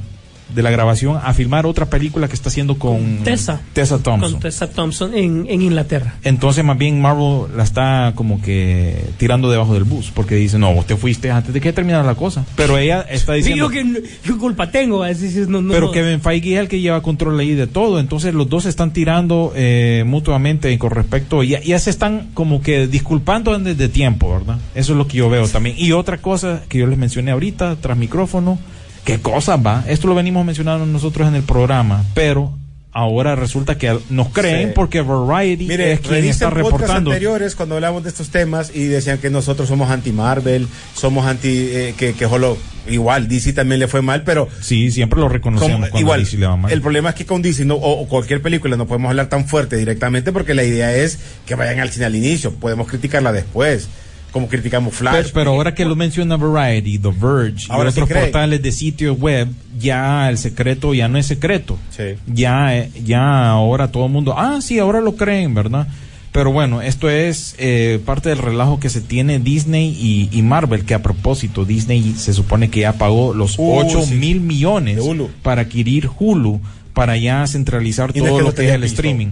de la grabación a filmar otra película que está haciendo con Tessa. Tessa Thompson. Con Tessa Thompson en, en Inglaterra. Entonces, más bien, Marvel la está como que tirando debajo del bus, porque dice, no, vos te fuiste antes de que terminara la cosa. Pero ella está diciendo... Digo que no- ¿qué culpa tengo? A decir, no, no, pero. Kevin Feige es el que lleva control ahí de todo, entonces los dos se están tirando eh, mutuamente con respecto, ya, ya se están como que disculpando desde tiempo, ¿verdad? Eso es lo que yo veo también. Y otra cosa que yo les mencioné ahorita, tras micrófono, ¿qué cosa va? Esto lo venimos mencionando nosotros en el programa, pero ahora resulta que nos creen Sí. porque Variety Mire, es quien está reportando. anteriores cuando hablamos de estos temas y decían que nosotros somos anti-Marvel, somos anti... eh, que, que solo... Igual, DC también le fue mal, pero... Sí, siempre lo reconocemos como- igual, DC le va mal. el problema es que con DC no- o, o cualquier película no podemos hablar tan fuerte directamente porque la idea es que vayan al cine al inicio, podemos criticarla después, como criticamos Flash. Pero, pero ahora que lo menciona Variety, The Verge Ahora y otros cree. portales de sitio web, ya el secreto ya no es secreto. Sí. Ya, ya ahora todo el mundo, ah, sí, ahora lo creen, ¿verdad? Pero bueno, esto es eh, parte del relajo que se tiene Disney y, y Marvel, que a propósito, Disney se supone que ya pagó los Uh, 8 sí. mil millones para adquirir Hulu, para ya centralizar todo que lo que es el streaming.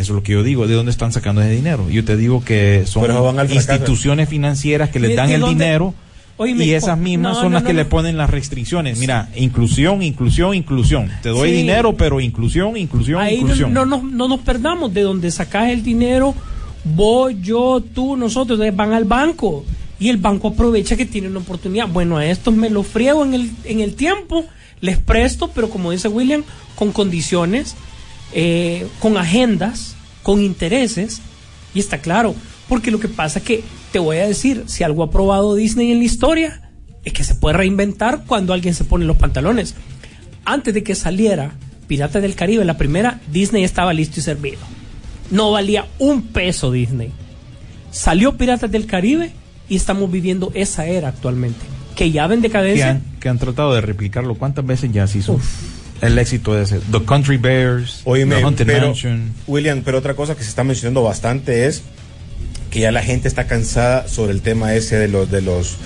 Eso es lo que yo digo, ¿de dónde están sacando ese dinero? Yo te digo que son instituciones financieras que les ¿De- dan el dónde? dinero y esas mismas no, son no, las no, que no. le ponen las restricciones. Mira, inclusión, inclusión, inclusión. Te doy Sí. dinero, pero inclusión, inclusión, Ahí inclusión. no, no, no nos perdamos de donde sacas el dinero, vos, yo, tú, nosotros, entonces van al banco y el banco aprovecha que tiene una oportunidad. Bueno, a estos me lo friego en el, en el tiempo, les presto, pero como dice William, con condiciones, eh, con agendas, con intereses, y está claro, porque lo que pasa es que, te voy a decir, si algo ha probado Disney en la historia, es que se puede reinventar cuando alguien se pone los pantalones. Antes de que saliera Piratas del Caribe, la primera, Disney estaba listo y servido. No valía un peso Disney. Salió Piratas del Caribe y estamos viviendo esa era actualmente. Que ya ven que, decadencia. han, que han tratado de replicarlo. ¿Cuántas veces ya se hizo el éxito de ese? The Country Bears, Oíme, The Haunted pero, Mansion. William, pero otra cosa que se está mencionando bastante es que ya la gente está cansada sobre el tema ese de los de los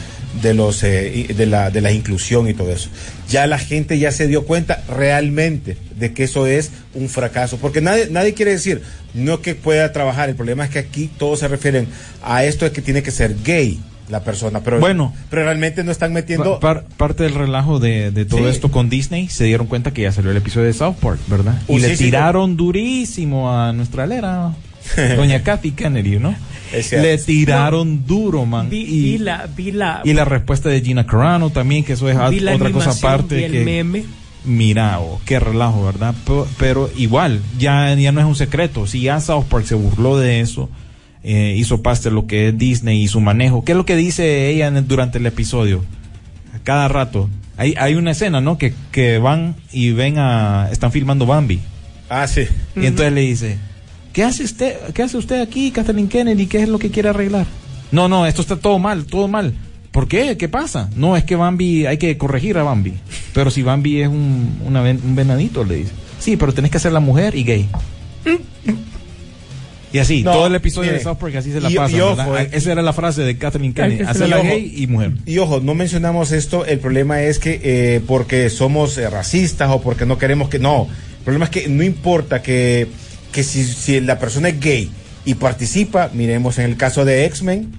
de los eh, de la de la inclusión y todo eso. Ya la gente ya se dio cuenta realmente de que eso es un fracaso, porque nadie nadie quiere decir no que pueda trabajar, el problema es que aquí todos se refieren a esto de que tiene que ser gay la persona, pero Bueno. pero realmente no están metiendo Pa- par- parte del relajo de, de todo Sí. esto con Disney se dieron cuenta que ya salió el episodio de South Park, ¿verdad? Uh, y le sí, sí, tiraron durísimo a nuestra alera, doña Kathy Kennedy, ¿no? Le tiraron duro, man. Vi, y, vi la, vi la, y la respuesta de Gina Carano también, que eso es vi la otra cosa aparte. vi el que, meme. Mira, oh, qué relajo, ¿verdad? Pero, pero igual, ya, ya no es un secreto. Si ya South Park se burló de eso, eh, hizo parte de lo que es Disney y su manejo. ¿Qué es lo que dice ella en el- durante el episodio? Cada rato. Hay, hay una escena, ¿no? Que, que van y ven a... Están filmando Bambi. Ah, sí. Y entonces le dice, ¿qué hace usted, qué hace usted aquí, Kathleen Kennedy? ¿Qué es lo que quiere arreglar? No, no, esto está todo mal, todo mal. ¿Por qué? ¿Qué pasa? No, es que Bambi, hay que corregir a Bambi. Pero si Bambi es un, una ven- un venadito, le dice. Sí, pero tenés que ser la mujer y gay. Y así, No, todo el episodio mire, de South Park así se la y- pasa. y ojo, ¿verdad? eh, Esa era la frase de Kathleen Kennedy. Hacerla la- gay y mujer. Y ojo, no mencionamos esto, el problema es que eh, porque somos eh, racistas o porque no queremos que... No, el problema es que no importa que, que si, si la persona es gay y participa, miremos en el caso de X-Men,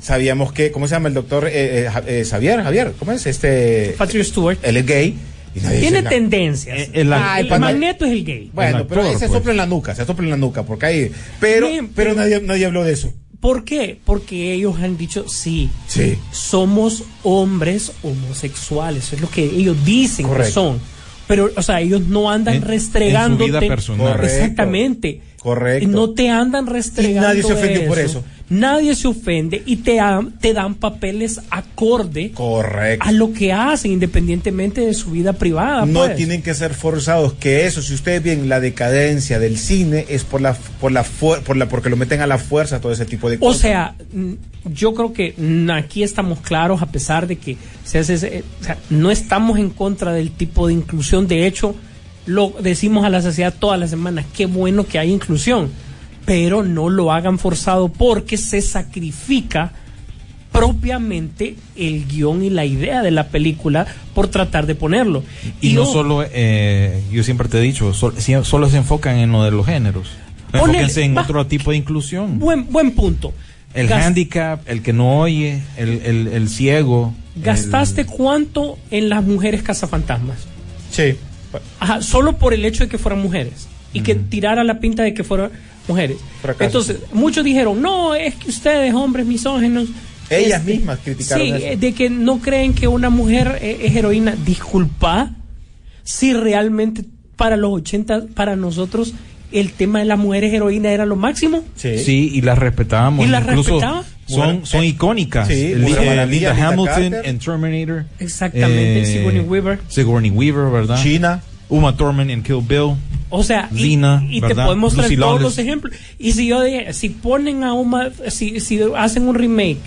sabíamos que, ¿cómo se llama el doctor? Eh, eh, Javier, Javier, ¿cómo es? Este... Patrick Stewart. Él es gay. Tiene tendencias. Eh, el- magneto es el gay. Bueno, el pero actor, se pues. sopla en la nuca, se sopla en la nuca, porque hay... Pero, Bien, pero pero- nadie, nadie habló de eso. ¿Por qué? Porque ellos han dicho, sí, Sí. somos hombres homosexuales. Eso es lo que ellos dicen que Correcto. son. Pero, o sea, ellos no andan En- en su restregándote. vida personal. Correcto. Exactamente. Correcto. No te andan restregando Y nadie se ofende por eso. Nadie se ofende y te, dan- te dan papeles acorde Correcto. a lo que hacen, independientemente de su vida privada. no pues. tienen que ser forzados que eso si ustedes ven la decadencia del cine es por la por la por la porque lo meten a la fuerza todo ese tipo de O cosas sea, mm, yo creo que aquí estamos claros, a pesar de que se hace, ese- o sea, no estamos en contra del tipo de inclusión. De hecho, lo decimos a la sociedad todas las semanas, qué bueno que hay inclusión, pero no lo hagan forzado porque se sacrifica propiamente el guion y la idea de la película por tratar de ponerlo. Y, no solo, eh, yo siempre te he dicho, sol- si- solo se enfocan en lo de los géneros. Enfóquense en va. otro tipo de inclusión. Buen, buen punto. El handicap, el que no oye, el, el, el ciego. ¿Gastaste el- cuánto en las mujeres cazafantasmas? sí Ajá, solo por el hecho de que fueran mujeres y que tirara la pinta de que fueran mujeres. Fracaso. Entonces, muchos dijeron, no, es que ustedes, hombres misógenos. Ellas este, mismas criticaron Sí, eso. eh, de que no creen que una mujer eh, es heroína. Disculpa, si realmente para los 80, para nosotros, el tema de las mujeres heroína era lo máximo. sí, Sí, y las respetábamos. ¿Y las respetaba? Son, son icónicas. Sí, eh, Linda Linda Hamilton en Terminator. Exactamente, Sigourney Weaver. Sigourney Weaver, ¿verdad? China Uma Thurman en Kill Bill. O sea, y, Zina, y te ¿verdad? podemos traer Lucy todos Lawless. los ejemplos. Y si yo dije, si ponen a una, si, si hacen un remake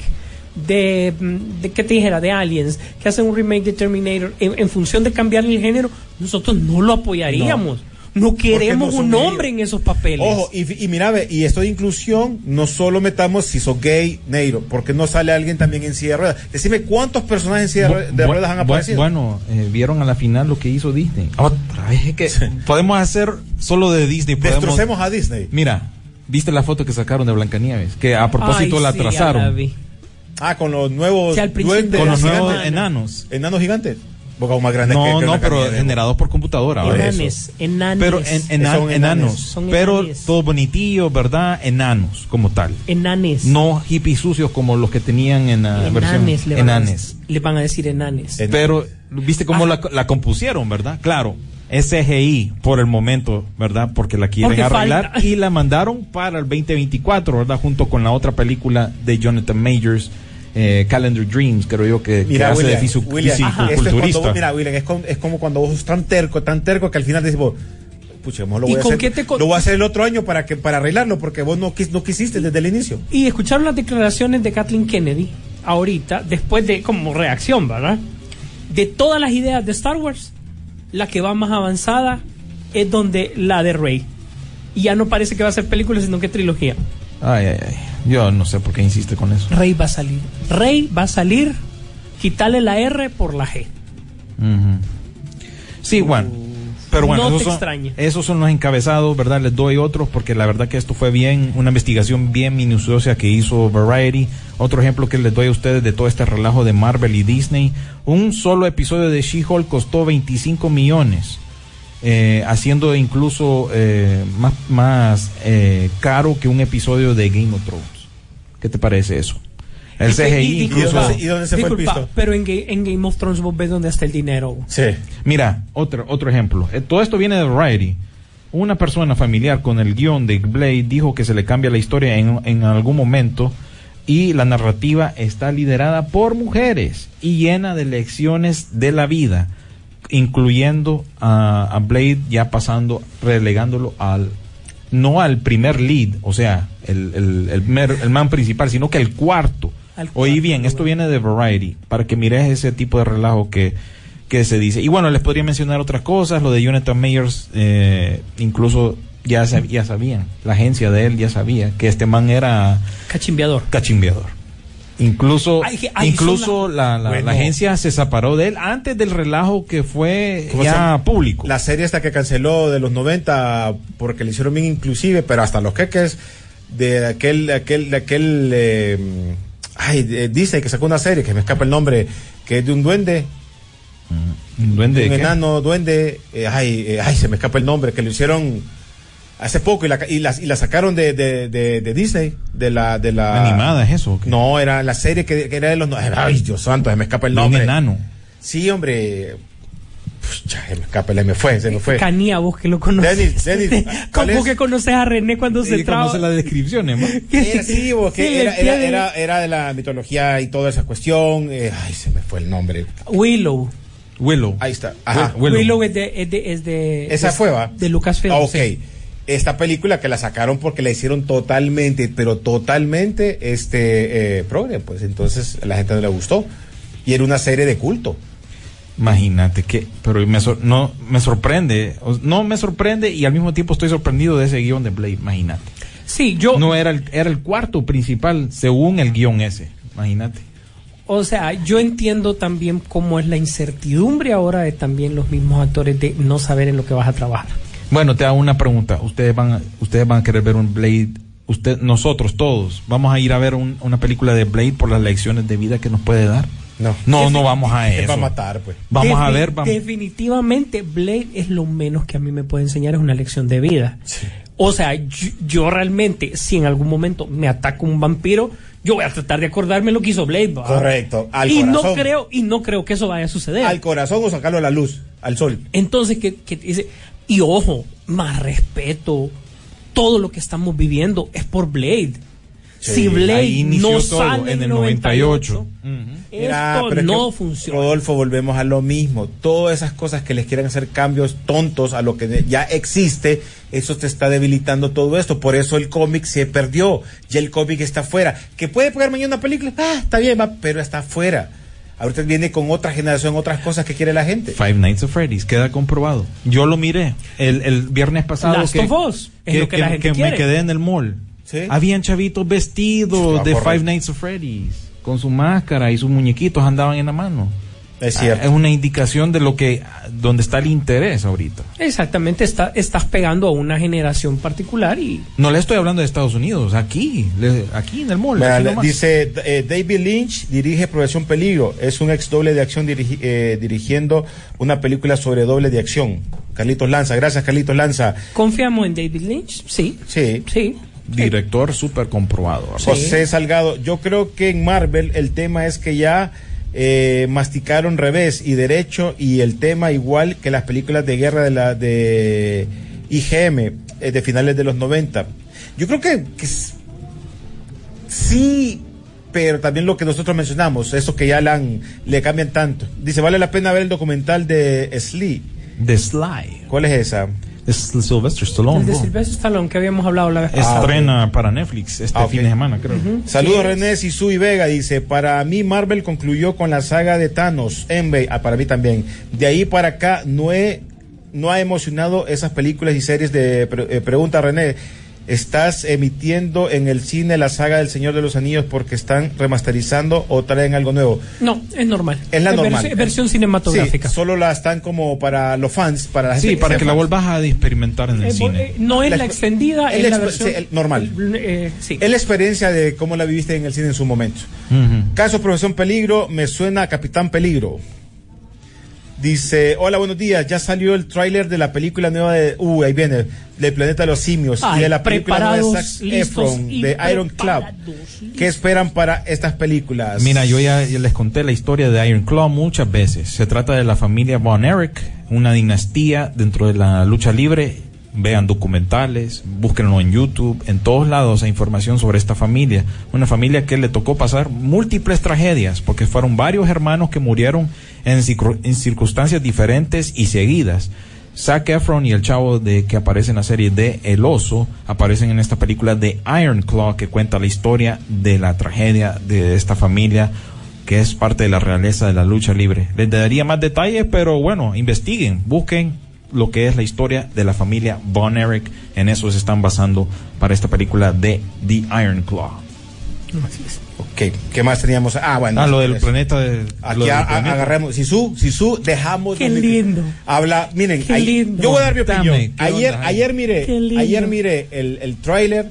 de, mm, de, ¿qué te dijera? De Aliens, que hacen un remake de Terminator, en, en función de cambiarle el género, nosotros no lo apoyaríamos. No, queremos no son un hombre ellos. en esos papeles. Ojo, y, y mira, ve, y esto de inclusión, no solo metamos si sos gay, negro, porque no sale alguien también en silla de ruedas. Decime cuántos personajes en silla de Bu- ruedas han bu- aparecido. Bueno, eh, vieron a la final lo que hizo Disney. Otra vez es que podemos hacer solo de Disney. Podemos, Destrocemos a Disney. Mira, ¿viste la foto que sacaron de Blancanieves? Que a propósito Ay, la sí, la vi. Ah, con los nuevos duendes. con los nuevos enanos. enanos gigantes. Más grandes No, que- no, pero generados por computadora. ahora. Enanes, enanes. Pero en, enan- Son enanes. enanos. Son pero enanes. todo bonitillo, ¿verdad? Enanos, como tal. enanes. No hippies sucios como los que tenían en la versión. enanes, le van, A, Enanes. le van a decir enanes. En- Pero, ¿viste cómo la, la compusieron, verdad? Claro. SGI por el momento, ¿verdad? Porque la quieren Porque arreglar falta. y la mandaron para el 2024, ¿verdad? Junto con la otra película de Jonathan Majors, eh, Calendar Dreams, creo yo que, que Mira, hace William, de es vos- mira, William, es, com- es como cuando vos sos tan terco, tan terco que al final decís, vos, pucha, lo ¿Y voy, a con hacer, qué te con- lo voy a hacer el otro año para que para arreglarlo, porque vos no, quis- no quisiste desde el inicio. Y escucharon las declaraciones de Kathleen Kennedy ahorita, después de como reacción, ¿verdad? De todas las ideas de Star Wars, la que va más avanzada es donde la de Rey. Y ya no parece que va a ser película, sino que trilogía. Ay, ay, ay. Yo no sé por qué insiste con eso. Rey va a salir. Rey va a salir, quitarle la R por la G. Sí, bueno. Pero bueno, No esos, te son, esos son los encabezados, ¿verdad? Les doy otros porque la verdad que esto fue bien, una investigación bien minuciosa que hizo Variety. Otro ejemplo que les doy a ustedes de todo este relajo de Marvel y Disney. Un solo episodio de She-Hulk costó 25 millones. Eh, haciendo incluso eh, más, más eh, caro que un episodio de Game of Thrones. ¿Qué te parece eso? El CGI y- y- incluso... dónde se- y dónde se fue el pisto? Pero en Game of Thrones vos ves dónde está el dinero. Sí. Mira, otro, otro ejemplo. Eh, todo esto viene de Variety. Una persona familiar con el guion de Blade dijo que se le cambia la historia en, en algún momento y la narrativa está liderada por mujeres y llena de lecciones de la vida, incluyendo a, a Blade ya pasando, relegándolo al no al primer lead, o sea, el, el, el, mer- el man principal, sino que el cuarto. Al Oí cuarto, bien, esto viene de Variety, para que mires ese tipo de relajo que, que se dice. Y bueno, les podría mencionar otras cosas, lo de Jonathan Mayers, eh, incluso ya, sab- ya sabían, la agencia de él ya sabía que este man era Cachimbeador. cachimbeador. Incluso, Ay, que- ay, incluso la, la- Bueno. la agencia se separó de él antes del relajo que fue ¿Cómo se ya público. La serie esta que canceló de los 90 porque le hicieron bien inclusive, pero hasta los queques de aquel, aquel, de aquel, eh, ay, de- dice que sacó una serie que me escapa el nombre, que es de un duende, ¿Un duende de un qué? enano duende, eh, ay, eh, ay, se me escapa el nombre, que lo hicieron hace poco y la, y la, y la sacaron de, de, de, de Disney, de la, de la ¿Animada es eso? No, era la serie que, que era de los, no- ay, Dios santo, se me escapa el De un nombre. enano. Sí, hombre. Pucha, se me escapa, se me fue, se me fue. Canía, vos que lo conoces. Denis, Denis, ¿cuál ¿Cómo es? que conoces a René cuando se traba? conoce las descripciones. Era, sí, vos, que Sí, era, era, de- era, era de la mitología y toda esa cuestión. eh, ay, se me fue el nombre. Willow. Willow. Ahí está. Ajá. Willow. Willow, es de, es de, es de- Esa de- fue, ¿va? De Lucasfilm. Ah, ok. sí. Esta película que la sacaron porque la hicieron totalmente, pero totalmente, este, eh, progre, pues entonces a la gente no le gustó. Y era una serie de culto. Imagínate que, pero me sor- no me sorprende, no me sorprende y al mismo tiempo estoy sorprendido de ese guion de Blade, imagínate. Sí, yo, No era el, era el cuarto principal según el guion ese, imagínate. o sea, yo entiendo también cómo es la incertidumbre ahora de también los mismos actores de no saber en lo que vas a trabajar. Bueno, te hago una pregunta, ustedes van, a- ustedes van a querer ver un Blade, usted, nosotros todos, vamos a ir a ver un- una película de Blade por las lecciones de vida que nos puede dar. No. No, no vamos a Te eso. va a matar, pues. Vamos a ver, vamos. Definitivamente, Blade es lo menos que a mí me puede enseñar, es una lección de vida. O sea, yo, yo realmente, si en algún momento me ataca un vampiro, yo voy a tratar de acordarme lo que hizo Blade. Correcto, al y no corazón. creo, y no creo que eso vaya a suceder. Al corazón o sacarlo a la luz, al sol. Entonces, que, que dice, y ojo, más respeto, todo lo que estamos viviendo es por Blade. Sí, si Blade no todo, sale en el 98. Mira, esto pero es no que, funciona. Rodolfo, volvemos a lo mismo. Todas esas cosas que les quieren hacer cambios tontos a lo que ya existe, eso te está debilitando todo esto. Por eso el cómic se perdió. Ya el cómic está fuera. ¿Que puede pegar mañana una película? Ah, está bien, va, pero está fuera. Ahorita viene con otra generación, otras cosas que quiere la gente. Five Nights at Freddy's, queda comprobado. Yo lo miré el, el viernes pasado. Last que, of Us, es lo que la gente me quiere. quedé en el mall. Sí. Habían chavitos vestidos de. Five Nights at Freddy's, con su máscara y sus muñequitos andaban en la mano. Es Ah, cierto. Es una indicación de lo que, donde está el interés ahorita. Exactamente, está, estás pegando a una generación particular y No le estoy hablando de Estados Unidos, aquí, le- aquí en el mall. Dice eh, David Lynch dirige Profesión Peligro. Es un ex doble de acción dirigi- eh, dirigiendo una película sobre doble de acción. Carlitos Lanza, gracias Carlitos Lanza. confiamos en David Lynch, sí, Sí. sí. Director súper comprobado. José Salgado, yo creo que en Marvel el tema es que ya eh, masticaron revés y derecho y el tema igual que las películas de guerra de la de IGM eh, de finales de los 90. Yo creo que, sí, pero también lo que nosotros mencionamos, eso que ya le, han- le cambian tanto. Dice, vale la pena ver el documental de Slee. The Sly. ¿Cuál es esa? Es Sylvester Stallone. El de. Sylvester Stallone que habíamos hablado la vez pasada. Estrena para Netflix este Ah, ok. fin de semana, creo. Saludos Sí. René Sisu y Vega, dice, para mí Marvel concluyó con la saga de Thanos, Envy, ah, para mí también. De ahí para acá no he, no ha emocionado esas películas y series de, pre- eh, pregunta René, ¿estás emitiendo en el cine la saga del Señor de los Anillos porque están remasterizando o traen algo nuevo? No, es normal. Es la normal. versi- versión cinematográfica. Sí, solo la están como para los fans, para la gente Sí, para que la vuelvas a experimentar en el Eh, cine. eh, no es La extendida, es la versión sí, el normal. eh, sí. Es la experiencia de cómo la viviste en el cine en su momento. Caso Profesión Peligro, me suena a Capitán Peligro. Dice, hola, buenos días, ya salió el tráiler de la película nueva de, uh, ahí viene, del Planeta de los Simios Ay, y de la película nueva de preparados, Zac listos Efron, de Iron Club. ¿Qué esperan para estas películas? Mira, yo ya, ya les conté la historia de Iron Claw muchas veces. Se trata de la familia Von Erich, una dinastía dentro de la lucha libre. Vean documentales, búsquenlo en YouTube, en todos lados hay información sobre esta familia. Una familia que le tocó pasar múltiples tragedias, porque fueron varios hermanos que murieron en, circun- en circunstancias diferentes y seguidas. Zac Efron y el chavo de que aparece en la serie de El Oso aparecen en esta película de Iron Claw que cuenta la historia de la tragedia de esta familia que es parte de la realeza de la lucha libre. Les daría más detalles, pero bueno, investiguen, busquen lo que es la historia de la familia Von Erich. En eso se están basando para esta película de The Iron Claw. Ok, ¿qué más teníamos? Ah, bueno. Ah, lo del eso. planeta de... Aquí a- a- planeta. agarramos, Sisu, Sisu, dejamos. Qué de- lindo. Habla, miren, Qué ahí- lindo. yo voy a dar mi Dame, opinión. ¿qué Ayer, onda, ayer lindo. ayer miré el, el tráiler,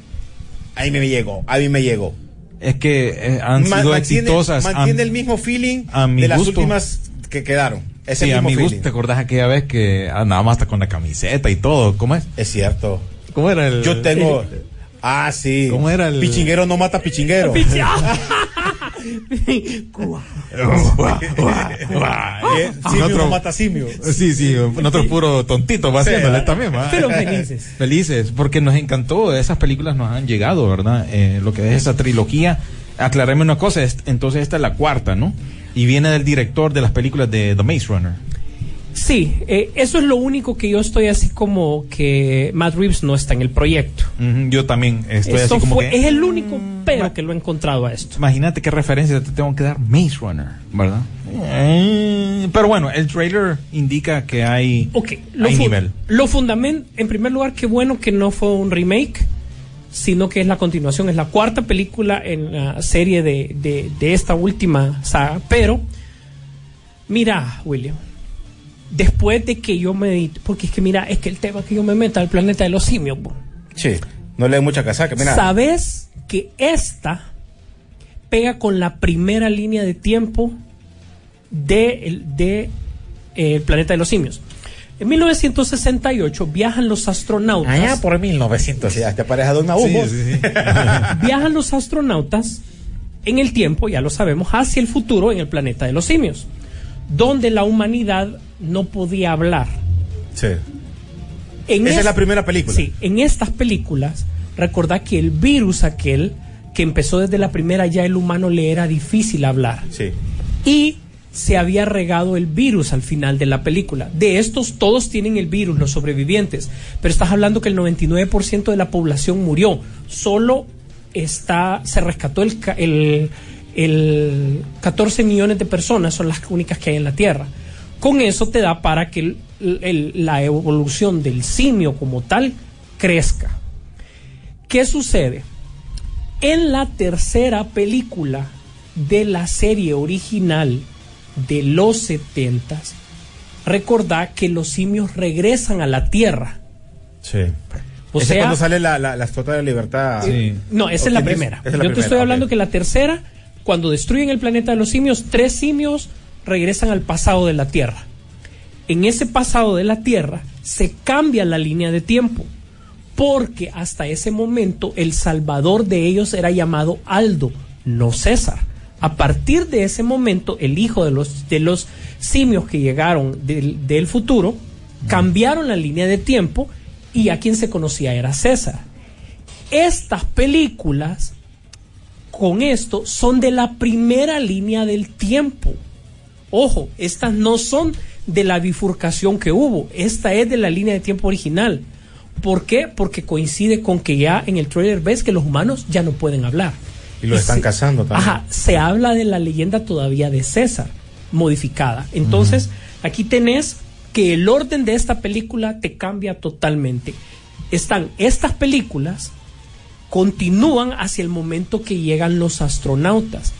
ahí me llegó, a mí me llegó. Es que eh, han Ma- sido mantiene, exitosas. mantiene Han- el mismo feeling a mi de las últimas que quedaron. Es el Sí, a mismo mi gusto, feeling. ¿te acordás aquella vez que andábamos hasta con la camiseta y todo? ¿Cómo es? Es cierto. ¿Cómo era el...? Yo tengo. Ah, sí. ¿Cómo era el- Pichinguero no mata pichinguero. Eh, simio Nosotros- no mata simio. Sí, sí, nosotros puro tontitos va haciéndole también, va. Pero felices. Felices, porque nos encantó, esas películas nos han llegado, ¿verdad? Eh, lo que es esa trilogía. Aclaremos una cosa, es- entonces esta es la cuarta, ¿no? Y viene del director de las películas de The Maze Runner. Sí, eh, eso es lo único que yo estoy así como que Matt Reeves no está en el proyecto. Yo también estoy Esto así como fue- que... Es el único pero que lo he encontrado a esto. Imagínate qué referencia te tengo que dar Maze Runner, ¿verdad? Eh, pero bueno, el trailer indica que hay, Ok, lo, hay nivel. lo fundamento, en primer lugar, qué bueno que no fue un remake, sino que es la continuación, es la cuarta película en la serie de, de- de esta última saga. Pero, mira, William, después de que yo me... Porque es que mira, es que el tema que yo me meta al planeta de los simios, bo. Sí, no le dé mucha casaca. Mira, ¿Sabes que esta pega con la primera línea de tiempo de, de, eh, el planeta de los simios? En 1968 viajan los astronautas. allá por 1900, ya te pareja Don Nahumo. Sí, sí, sí. viajan los astronautas en el tiempo, ya lo sabemos, hacia el futuro en el planeta de los simios, donde la humanidad no podía hablar. Sí. En Esa es es- la primera película. Sí, en estas películas, recordad que el virus aquel que empezó desde la primera, ya el humano le era difícil hablar. Sí. Y se había regado el virus al final de la película. De estos, todos tienen el virus, los sobrevivientes. Pero estás hablando que el 99% de la población murió. Solo está, se rescató el, el, el 14 millones de personas, son las únicas que hay en la Tierra. Con eso te da para que la evolución del simio como tal crezca. ¿Qué sucede? En la tercera película de la serie original de los 70, recordad que los simios regresan a la Tierra. Sí. O Ese sea, es cuando sale la, la, la Estatua de la Libertad. Sí. no, esa ¿O es la es? primera. Esa es la Yo te estoy hablando que la tercera, cuando destruyen el planeta de los simios, tres simios regresan al pasado de la Tierra. En ese pasado de la Tierra se cambia la línea de tiempo, porque hasta ese momento el salvador de ellos era llamado Aldo, no César. A partir de ese momento, el hijo de los, de los simios que llegaron del, del futuro cambiaron la línea de tiempo y a quien se conocía era César. Estas películas, con esto, son de la primera línea del tiempo. Ojo, estas no son de la bifurcación que hubo, esta es de la línea de tiempo original. ¿Por qué? Porque coincide con que ya en el trailer ves que los humanos ya no pueden hablar. Y lo están se- cazando también. Ajá, se habla de la leyenda todavía de César, modificada. Entonces, aquí tenés que el orden de esta película te cambia totalmente. Están estas películas, continúan hacia el momento que llegan los astronautas.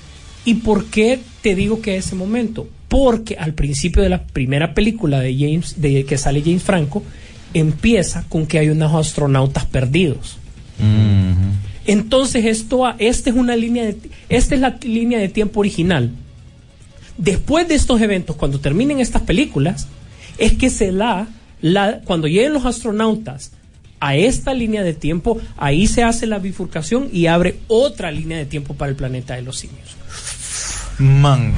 ¿Y por qué te digo que ese momento? Porque al principio de la primera película de James, de que sale James Franco, empieza con que hay unos astronautas perdidos. Entonces esto, esta es una línea de, esta es la línea de tiempo original. Después de estos eventos, cuando terminen estas películas, es que se da la, cuando lleguen los astronautas a esta línea de tiempo, ahí se hace la bifurcación y abre otra línea de tiempo para el planeta de los simios. Man.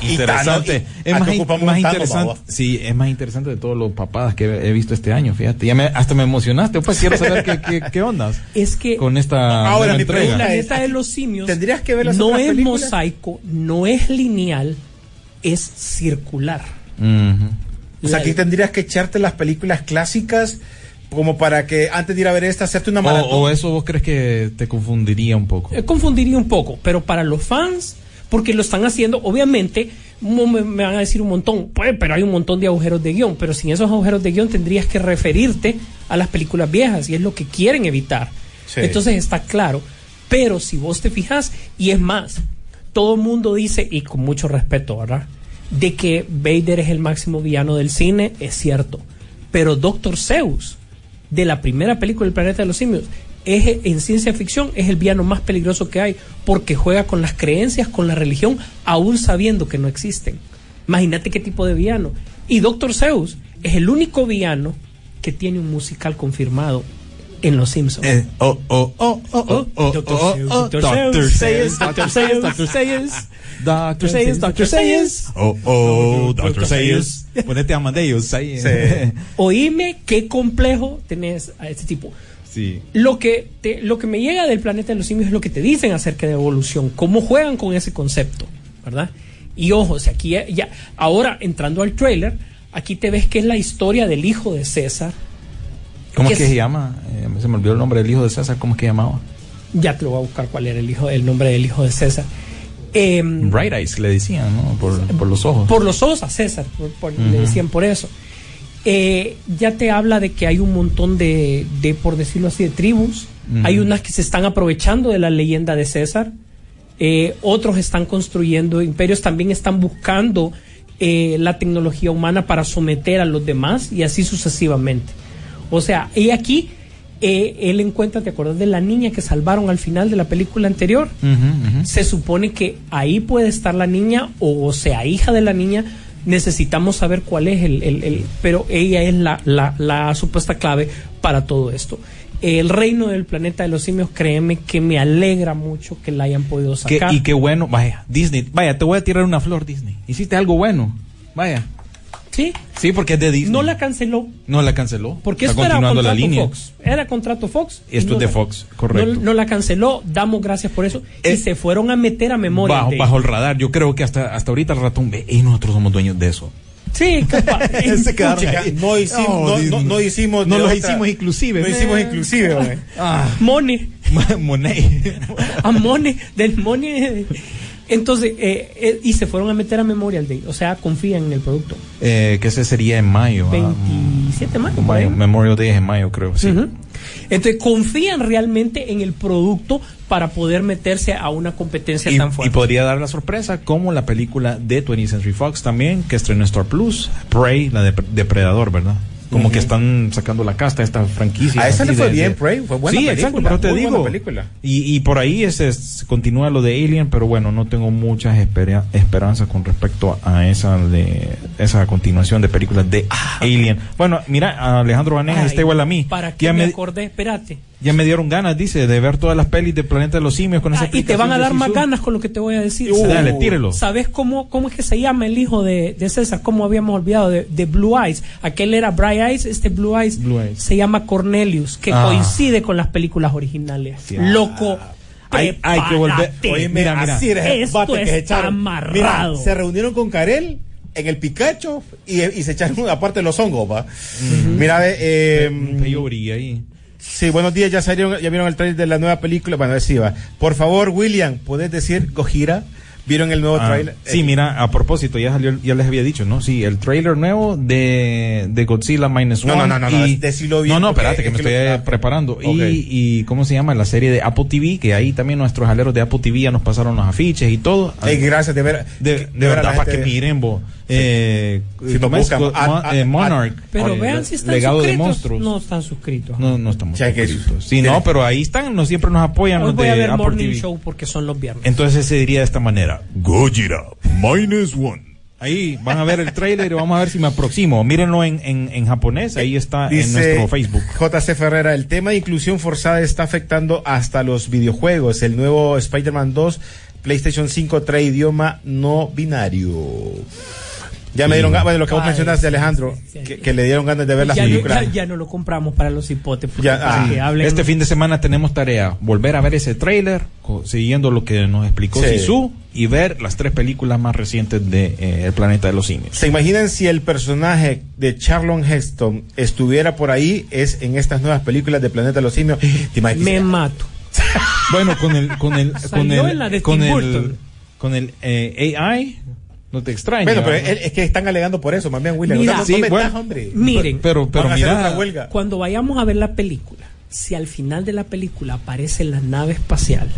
Y Interesante. Y- es más, interesante. Sí, es más interesante de todos los papadas que he visto este año, fíjate. Ya me, hasta me emocionaste. Pues quiero saber qué, qué, qué ondas Es que con esta Ahora, mi pregunta de los simios ¿tendrías que ver las no es películas? mosaico, no es lineal, es circular. Ujú. O sea, aquí tendrías que echarte las películas clásicas como para que antes de ir a ver esta, hacerte una o, maratón. o eso vos crees que te confundiría un poco. Eh, confundiría un poco, pero para los fans, porque lo están haciendo, obviamente, me, me van a decir un montón, pues, pero hay un montón de agujeros de guion, pero sin esos agujeros de guion tendrías que referirte a las películas viejas y es lo que quieren evitar. Sí. Entonces está claro, pero si vos te fijas, y es más, todo el mundo dice, y con mucho respeto, ¿verdad? De que Vader es el máximo villano del cine, es cierto, pero Doctor Zeus, de la primera película del planeta de los simios es en ciencia ficción es el villano más peligroso que hay porque juega con las creencias, con la religión, aún sabiendo que no existen. Imagínate qué tipo de villano. Y Doctor Zeus es el único villano que tiene un musical confirmado en Los Simpsons. Eh, oh, oh, oh, oh, oh, oh, Doctor oh, oh, Doctor Seuss, Doctor Seuss, Doctor Seuss. Doctor Seuss, Doctor Seuss. Oh, oh, Doctor Doctor Seuss. Ponete a Amadeus ahí. Oíme qué complejo tenés a este tipo. Sí. Lo que, te- lo que me llega del planeta de los simios es lo que te dicen acerca de evolución, cómo juegan con ese concepto, ¿verdad? Y ojo, si aquí ya, ya- ahora entrando al trailer, aquí te ves que es la historia del hijo de César. ¿Cómo es ¿Qué que es? se llama? Eh, se me olvidó el nombre del hijo de César. ¿Cómo es que llamaba? Ya te lo voy a buscar cuál era el hijo, el nombre del hijo de César. Em, Bright Eyes le decían, ¿no? Por, por los ojos. por los ojos a César, por- por- le decían por eso. Eh, ya te habla de que hay un montón de, de, por decirlo así, de tribus. Hay unas que se están aprovechando de la leyenda de César. Eh, otros están construyendo imperios, también están buscando eh, la tecnología humana para someter a los demás y así sucesivamente. O sea, y aquí eh, él encuentra, ¿te acuerdas de la niña que salvaron al final de la película anterior? Se supone que ahí puede estar la niña o, sea hija de la niña necesitamos saber cuál es el, el- el- pero ella es la, la, la supuesta clave para todo esto el reino del planeta de los simios créeme que me alegra mucho que la hayan podido sacar y qué bueno. Vaya, Disney. Vaya, te voy a tirar una flor, Disney. Hiciste algo bueno. Vaya. Sí Sí, porque es de Disney. no la canceló No la canceló. porque Está esto era contrato la línea. Fox era contrato Fox y Esto no es de la- Fox, correcto. no, no la canceló damos gracias por eso Eh, y se fueron a meter a memoria Bajo, el radar. Yo creo que hasta, hasta ahorita el ratón ve, y nosotros somos dueños de eso. sí capaz no hicimos, No, no, no, hicimos, No los otra- hicimos inclusive. No hicimos inclusive. Ah, Money Monet. a Money, del Money. Entonces, eh, eh, y se fueron a meter a Memorial Day. O sea, confían en el producto. eh, que ese sería en mayo. ah, 27 de mayo. mayo, Memorial Day es en mayo, creo. Sí. Entonces, confían realmente en el producto para poder meterse a una competencia Y, tan y fuerte. podría dar la sorpresa como la película de 20th Century Fox también, que estrenó Star Plus, Prey, la de Depredador, ¿verdad? Como que están sacando la casta esta franquicia. A esa le fue de- bien, de- Prey, fue buena Sí, película, exacto, pero te digo. película. Y, y por ahí ese es- continúa lo de Alien, pero bueno, no tengo muchas espera- esperanzas con respecto a esa de esa continuación de películas de Alien. Bueno, mira, Alejandro Vanegas está igual a mí. ¿Para ya me, me, acordé? Espérate. Ya me dieron ganas, dice, de ver todas las pelis de Planeta de los Simios con esa Ah, y te van a dar de más ganas con lo que te voy a decir. Uh, ¿Sabes? dale, tírelo. ¿Sabes cómo, cómo es que se llama el hijo de, de César? ¿Cómo habíamos olvidado? De, de Blue Eyes. Aquel era Bright Eyes, este Blue Eyes, Blue Eyes. se llama Cornelius, que Ah. coincide con las películas originales. Sí. Loco. Hay- hay que volver-. Oye, mira, mira. así era el Esto bate que se está echaron. amarrado. Mira, se reunieron con Karel en el Picacho y, y se echaron aparte los hongos, va. Mira, ve, eh, Un peyorí ahí. Sí, buenos días, ya salieron, ya vieron el trailer de la nueva película. Bueno, sí, va. Por favor, William, ¿puedes decir Gojira? ¿Vieron el nuevo Ah, trailer? sí, Eh, mira, a propósito, ya salió, ya les había dicho, ¿no? Sí, el trailer nuevo de, de Godzilla Minus No, One. no, no, no, y- decilo bien, No, no, espérate, que es me que estoy lo- eh, preparando. Y, y, ¿cómo se llama? La serie de Apple TV, que ahí también nuestros aleros de Apple TV ya nos pasaron los afiches y todo. eh, gracias de ver. de, de de verdad, para que miren, vos. Eh, Si ¿cómo nos es? buscan, Go- a- Mo- a- eh, Monarch. Pero eh, vean si están Legado de suscritos. monstruos. No están suscritos. No, no estamos O sea, que- suscritos. Sí, no, pero ahí están, no siempre nos apoyan Hoy los voy a de ver Apple Morning TV. Show porque son los viernes. Entonces se diría de esta manera. Gojira minus one. Ahí van a ver el trailer y vamos a ver si me aproximo. Mírenlo en, en, en japonés, ahí está en nuestro Facebook. JC Ferrera, el tema de inclusión forzada está afectando hasta los videojuegos. El nuevo Spider-Man 2, PlayStation 5 trae idioma no binario. Ya me dieron ganas, bueno, lo que vos Ay, mencionaste, Alejandro, sí, sí. que, que le dieron ganas de ver la ya, no, película. ya- ya no lo compramos para los hipotes. Ya, ah, que hablen- Este fin de semana tenemos tarea, volver a ver ese trailer, siguiendo lo que nos explicó Sí. Sisu, y ver las tres películas más recientes de eh, El Planeta de los Simios. ¿Se imaginan si el personaje de Charlon Heston estuviera por ahí, es en estas nuevas películas de Planeta de los Simios? Me mato. Bueno, con el, con el, con el, de con el, Burton. con el eh, AI, no te extraña. Bueno, pero es, es que están alegando por eso, más bien, William. Mira, no, no sí, metas, bueno. hombre. Miren, pero, pero hacer mira, cuando vayamos a ver la película, si al final de la película aparece la nave espacial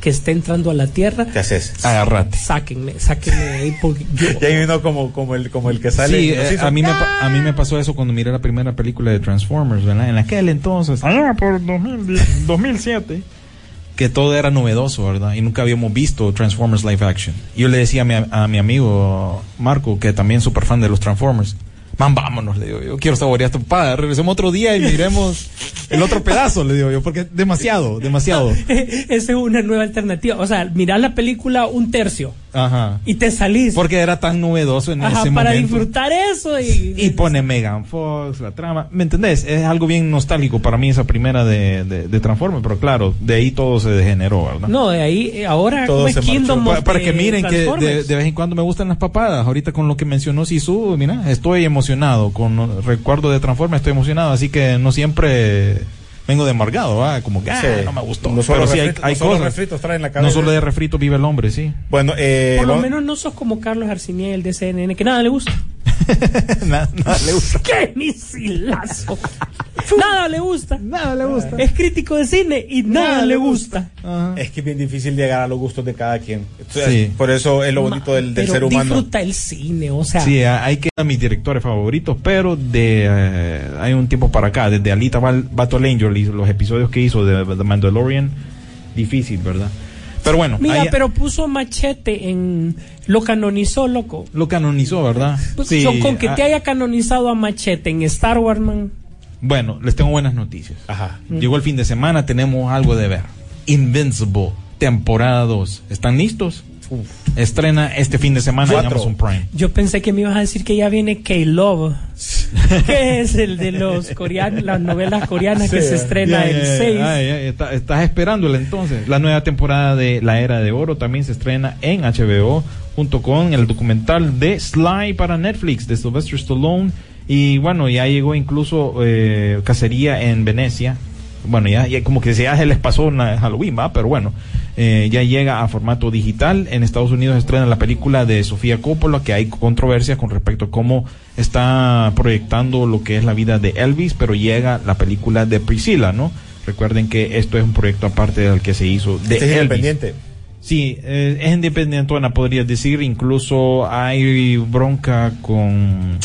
que está entrando a la Tierra, ¿Qué haces? agárrate. sáquenme, sáquenme de ahí porque yo... Y ahí vino como, como, el, como el que sale. Sí, eh, a, mí me, pa- a mí me pasó eso cuando miré la primera película de Transformers, ¿verdad? En aquel entonces, allá por 2010, 2007, que todo era novedoso, ¿verdad? Y nunca habíamos visto Transformers live action. Y yo le decía a mi, a mi amigo Marco, que también es súper fan de los Transformers, Man, vámonos, le digo yo. Quiero saborear tu papada. Regresemos otro día y miremos el otro pedazo, le digo yo, porque demasiado, demasiado. Esa es una nueva alternativa. O sea, mirar la película un tercio Ajá. y te salís. Porque era tan novedoso en Ajá, ese para momento. disfrutar eso y, Y pone Megan Fox, la trama. ¿Me entendés? Es algo bien nostálgico para mí esa primera de, de, de Transformers, pero claro, de ahí todo se degeneró, ¿verdad? No, de ahí eh, ahora Todo se. Kingdom para que miren que de, de vez en cuando me gustan las papadas. Ahorita con lo que mencionó Sisu, mira, estoy emocionado. Con recuerdo de Transformers estoy emocionado. Así que no siempre vengo de amargado, ¿va? Como que ah, Sí. no me gustó. No solo Pero sí hay, refritos- hay no solo cosas. refritos traen la no solo de refrito vive el hombre, sí. Bueno, eh, Por lo menos no sos como Carlos Arciniel de CNN, que nada le gusta. nada, nada le gusta. ¡Qué misilazo! nada le gusta. Nada le gusta. Es crítico de cine y nada, le gusta. Es que es bien difícil llegar a los gustos de cada quien. Entonces, Sí. Por eso es lo bonito del, del Pero ser humano. disfruta el cine, o sea. Sí, hay que a mis directores favoritos, pero de eh, hay un tiempo para acá, desde Alita Val- Battle Angel y los episodios que hizo de The Mandalorian, difícil, ¿verdad? Pero bueno, Mira, ahí- pero puso machete en. Lo canonizó, loco. lo canonizó, ¿verdad? Pues, Sí, con, con que ah, te haya canonizado a machete en Star Wars, man. Bueno, les tengo buenas noticias. Ajá. Llegó el fin de semana, tenemos algo de ver. Invincible, temporada 2. ¿Están listos? Estrena este fin de semana en. Amazon Prime. Yo pensé que me ibas a decir que ya viene K-Love, que es el de los coreanos, las novelas coreanas que se estrena el ya, 6. ah, ya, ya, está- estás esperándola entonces. La nueva temporada de La Era de Oro también se estrena en HBO junto con el documental de Sly para Netflix de Sylvester Stallone. Y bueno, ya llegó incluso eh, Cacería en Venecia. Bueno, ya, ya como que ya se les pasó una Halloween, va, pero bueno, eh, ya llega a formato digital. En Estados Unidos estrena la película de Sofía Coppola, que hay controversia con respecto a cómo está proyectando lo que es la vida de Elvis, pero llega la película de Priscilla, ¿no? Recuerden que esto es un proyecto aparte del que se hizo de Este es Elvis. independiente. Sí, eh, es independientona, podría decir. Incluso hay bronca con.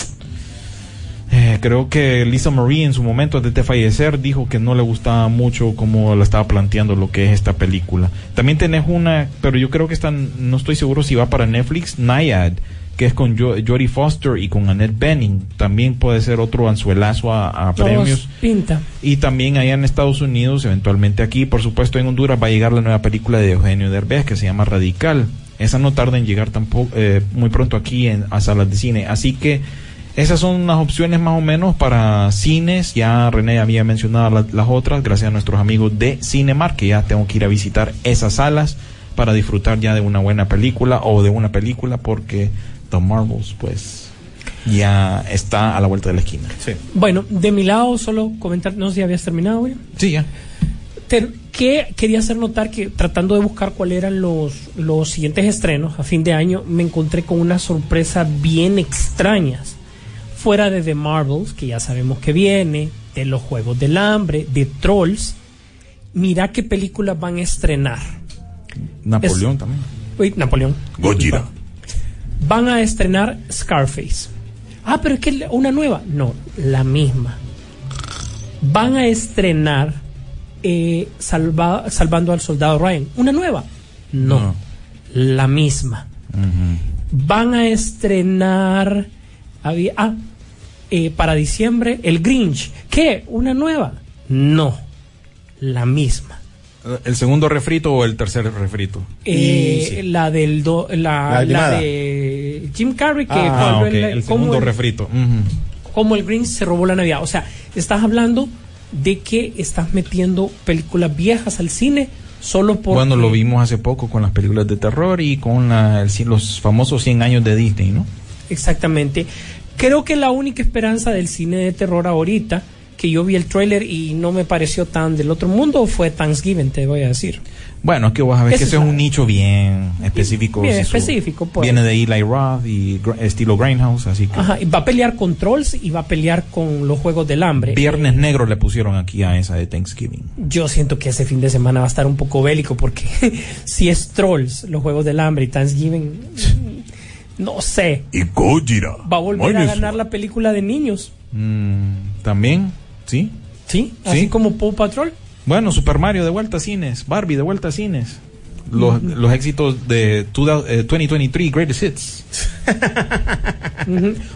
eh, creo que Lisa Marie en su momento antes de fallecer dijo que no le gustaba mucho cómo la estaba planteando lo que es esta película. También tenés una, pero yo creo que están, no estoy seguro si va para Netflix, Naiad, que es con Jo- Jodie Foster y con Annette Bening. También puede ser otro anzuelazo a, premios. pinta. Y también allá en Estados Unidos, eventualmente aquí, por supuesto en Honduras, va a llegar la nueva película de Eugenio Derbez que se llama Radical. Esa no tarda en llegar tampoco eh, muy pronto aquí en, a salas de cine. Así que esas son las opciones más o menos para cines. Ya René había mencionado la- las otras, gracias a nuestros amigos de Cinemark, que ya tengo que ir a visitar esas salas para disfrutar ya de una buena película o de una película porque The Marvels pues ya está a la vuelta de la esquina. Sí. Bueno, de mi lado, solo comentar, no sé si habías terminado, William. Sí, ya. Ter- que quería hacer notar que tratando de buscar cuáles eran los, los siguientes estrenos a fin de año, me encontré con unas sorpresas bien extrañas. Fuera de The Marvels, que ya sabemos que viene, de los Juegos del Hambre, de Trolls, mira qué películas van a estrenar. Napoleón Es- también. Uy, Napoleón. Gojira. Van a estrenar Scarface. Ah, pero es que una nueva. No, la misma. Van a estrenar eh, Salva- Salvando al Soldado Ryan. ¿Una nueva? No, No. la misma. Van a estrenar. había- ah, eh, para diciembre, El Grinch. ¿Qué? ¿Una nueva? No, la misma. ¿El segundo refrito o el tercer refrito? Eh, La del do- La la, de Jim Carrey que Ah, volvió ok, el- segundo el- refrito. Cómo el Grinch se robó la Navidad. O sea, estás hablando de que estás metiendo películas viejas al cine solo por Bueno, lo vimos hace poco con las películas de terror y con la- el cien- los famosos 100 años de Disney, ¿no? Exactamente. Creo que la única esperanza del cine de terror ahorita, que yo vi el tráiler y no me pareció tan del otro mundo, fue Thanksgiving, te voy a decir. Bueno, es que vas a ver Ese que ese es un nicho bien específico. Bien su- específico, pues. Viene de Eli Roth y Gr- estilo Grindhouse, así que... Ajá, y va a pelear con Trolls y va a pelear con los Juegos del Hambre. Viernes Negro le pusieron aquí a esa de Thanksgiving. Yo siento que ese fin de semana va a estar un poco bélico porque si es Trolls, los Juegos del Hambre y Thanksgiving, no sé, Y Gojira. va a volver a ganar la película de niños, Mm, También, ¿sí? ¿sí? Sí. Así como Paw Patrol. Bueno, Super Mario de vuelta a cines, Barbie de vuelta a cines. los, los éxitos de 2000, eh, 2023 Greatest Hits.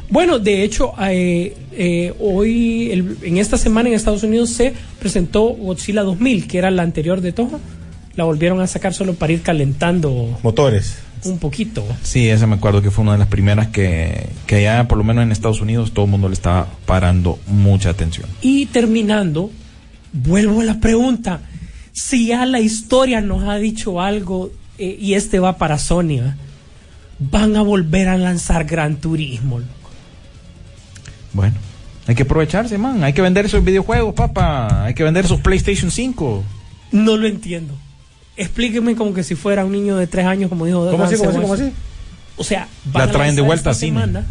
Bueno, de hecho, eh, eh, hoy, el- en esta semana en Estados Unidos se presentó Godzilla 2000, que era la anterior de Toho. La volvieron a sacar solo para ir calentando Motores. Un poquito. Sí, esa me acuerdo que fue una de las primeras que, que ya por lo menos en Estados Unidos todo el mundo le estaba parando mucha atención. Y terminando, vuelvo a la pregunta. Si ya la historia nos ha dicho algo, eh, y este va para Sony, ¿va? van a volver a lanzar Gran Turismo. loco. Bueno, hay que aprovecharse, man. Hay que vender esos videojuegos, papá. Hay que vender esos PlayStation 5. No lo entiendo. Explíqueme como que si fuera un niño de tres años, como dijo ¿Cómo así, cómo así, cómo West. así? O sea, La van a traen de vuelta esta a cine. semana,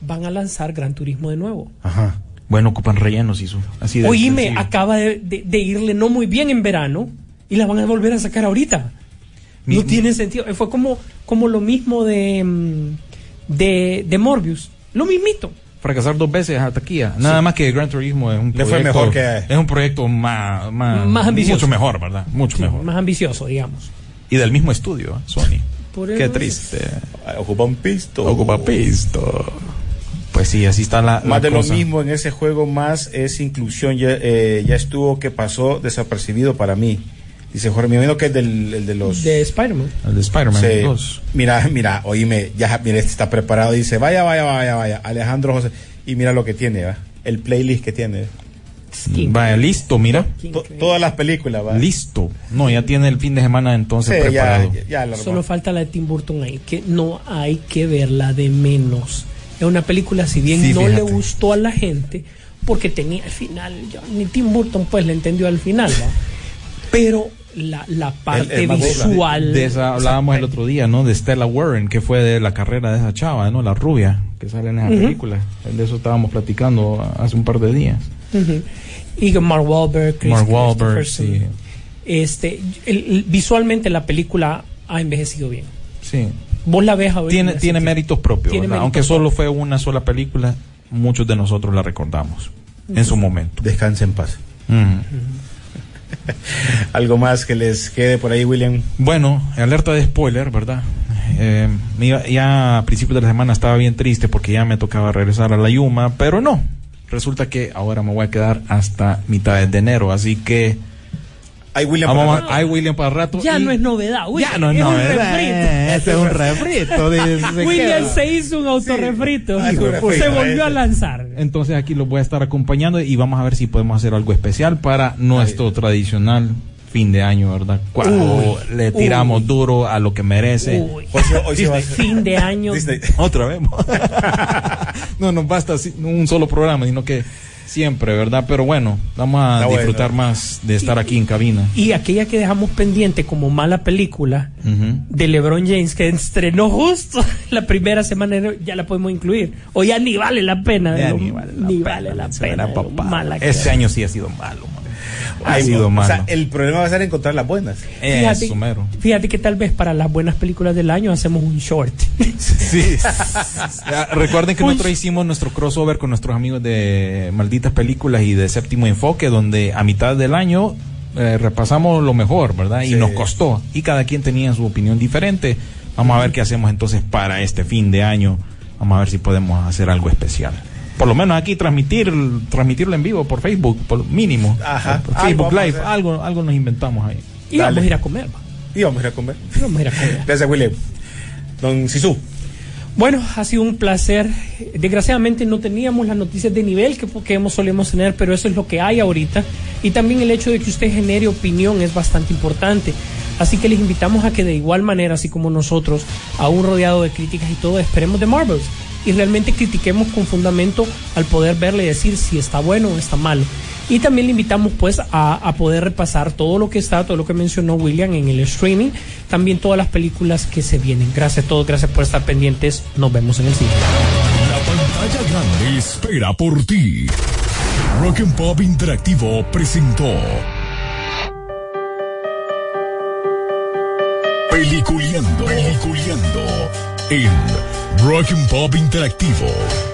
Van a lanzar Gran Turismo de nuevo. Ajá. Bueno, ocupan rellenos y su. Así de Oíme, sencillo. acaba de, de- de irle no muy bien en verano y la van a volver a sacar ahorita. Mi- no tiene sentido. Fue como, como lo mismo de, mm, de, de Morbius. Lo mismito. Fracasar dos veces a taquilla. Nada más que Gran Turismo es un Le proyecto. fue mejor que- Es un proyecto más. Más, Más ambicioso. Mucho mejor, ¿verdad? Mucho Sí, mejor. Más ambicioso, digamos. Y del mismo estudio, ¿eh? Sony. Por Qué triste. Ah, Ocupa un pisto. Ocupa pisto. Pues sí, así está la. la Más de lo mismo en ese juego, más es inclusión. Ya, eh, ya estuvo que pasó desapercibido para mí. Dice Jorge, me imagino que es del el de los. De Spider-Man. El de Spider-Man Sí. 2. Mira, mira, oíme, ya mira, este está preparado. Dice, vaya, vaya, vaya, vaya. Alejandro José. Y mira lo que tiene, ¿va? El playlist que tiene. Vaya, listo, mira. To- todas las películas, ¿va? Listo. No, ya tiene el fin de semana entonces Sí, ya, preparado. ya, ya la Solo falta la de Tim Burton ahí, que no hay que verla de menos. Es una película, si bien Sí, no le gustó a la gente, porque tenía el final, ya, ni Tim Burton pues le entendió al final, ¿va? Pero la, la parte el visual... De esa hablábamos el otro día, ¿no? De Stella Warren, que fue de la carrera de esa chava, ¿no? La rubia, que sale en esa película. De eso estábamos platicando hace un par de días. Y con Mark Wahlberg, Chris Mark Wahlberg, sí. Este, el- el- visualmente la película ha envejecido bien. Sí. Vos la ves. Tiene, tiene méritos propios, Tiene ¿verdad? méritos Aunque solo fue una sola película, muchos de nosotros la recordamos en su momento. Descanse en paz. Algo más que les quede por ahí, William. Bueno, alerta de spoiler, ¿verdad? Eh, ya a principios de la semana estaba bien triste porque ya me tocaba regresar a la Yuma, pero no. Resulta que ahora me voy a quedar hasta mitad de enero, así que Ay, William. vamos para- hay William para rato. Ya y- no es novedad, William. ya no es es un novedad. refrito. Eh, Este es un refrito. dice, William se hizo un autorrefrito. Ah, hijo de se volvió a lanzar. Entonces aquí los voy a estar acompañando y vamos a ver si podemos hacer algo especial para nuestro tradicional fin de año, ¿verdad? Cuando le tiramos uy. duro a lo que merece. Uy. Hoy se- hoy se va a hacer- Fin de año. Disney. Otra vez. no nos basta así, un solo programa, sino que siempre, ¿verdad? Pero bueno, vamos a Está bueno. disfrutar más de estar aquí en cabina. Y aquella que dejamos pendiente como mala película de LeBron James que estrenó justo la primera semana, de ya la podemos incluir. O ya ni vale la pena. de Ya lo- ni vale la ni pena, vale la pena papá. mala que Este es. año sí ha sido malo, Ha sido o malo. sea, el problema va a ser encontrar las buenas. Fíjate, Eso, mero. fíjate que tal vez para las buenas películas del año hacemos un short. Sí. Recuerden que Uy. nosotros hicimos nuestro crossover con nuestros amigos de Malditas Películas y de Séptimo Enfoque, donde a mitad del año eh, repasamos lo mejor, ¿verdad? Y nos costó. Y cada quien tenía su opinión diferente. Vamos a ver qué hacemos entonces para este fin de año. Vamos a ver si podemos hacer algo especial. Por lo menos aquí transmitir, transmitirlo en vivo por Facebook, por mínimo. Ajá. Por Algo Facebook vamos a Live, algo, algo nos inventamos ahí. y Dale. vamos a ir a comer. va. Y vamos a ir a comer. Y Vamos a ir a comer. Gracias, William. Don Sisu. Bueno, ha sido un placer. Desgraciadamente no teníamos las noticias de nivel que, que hemos, solemos tener, pero eso es lo que hay ahorita. Y también el hecho de que usted genere opinión es bastante importante. Así que les invitamos a que de igual manera, así como nosotros, aún rodeado de críticas y todo, esperemos de Marvels. Y realmente critiquemos con fundamento al poder verle y decir si está bueno o está malo. Y también le invitamos pues a, a poder repasar todo lo que está, todo lo que mencionó William en el streaming, también todas las películas que se vienen. Gracias a todos, gracias por estar pendientes. Nos vemos en el siguiente. La pantalla grande espera por ti. Rock and Pop Interactivo presentó Peliculeando, Peliculeando en Rock and Pop Interactivo.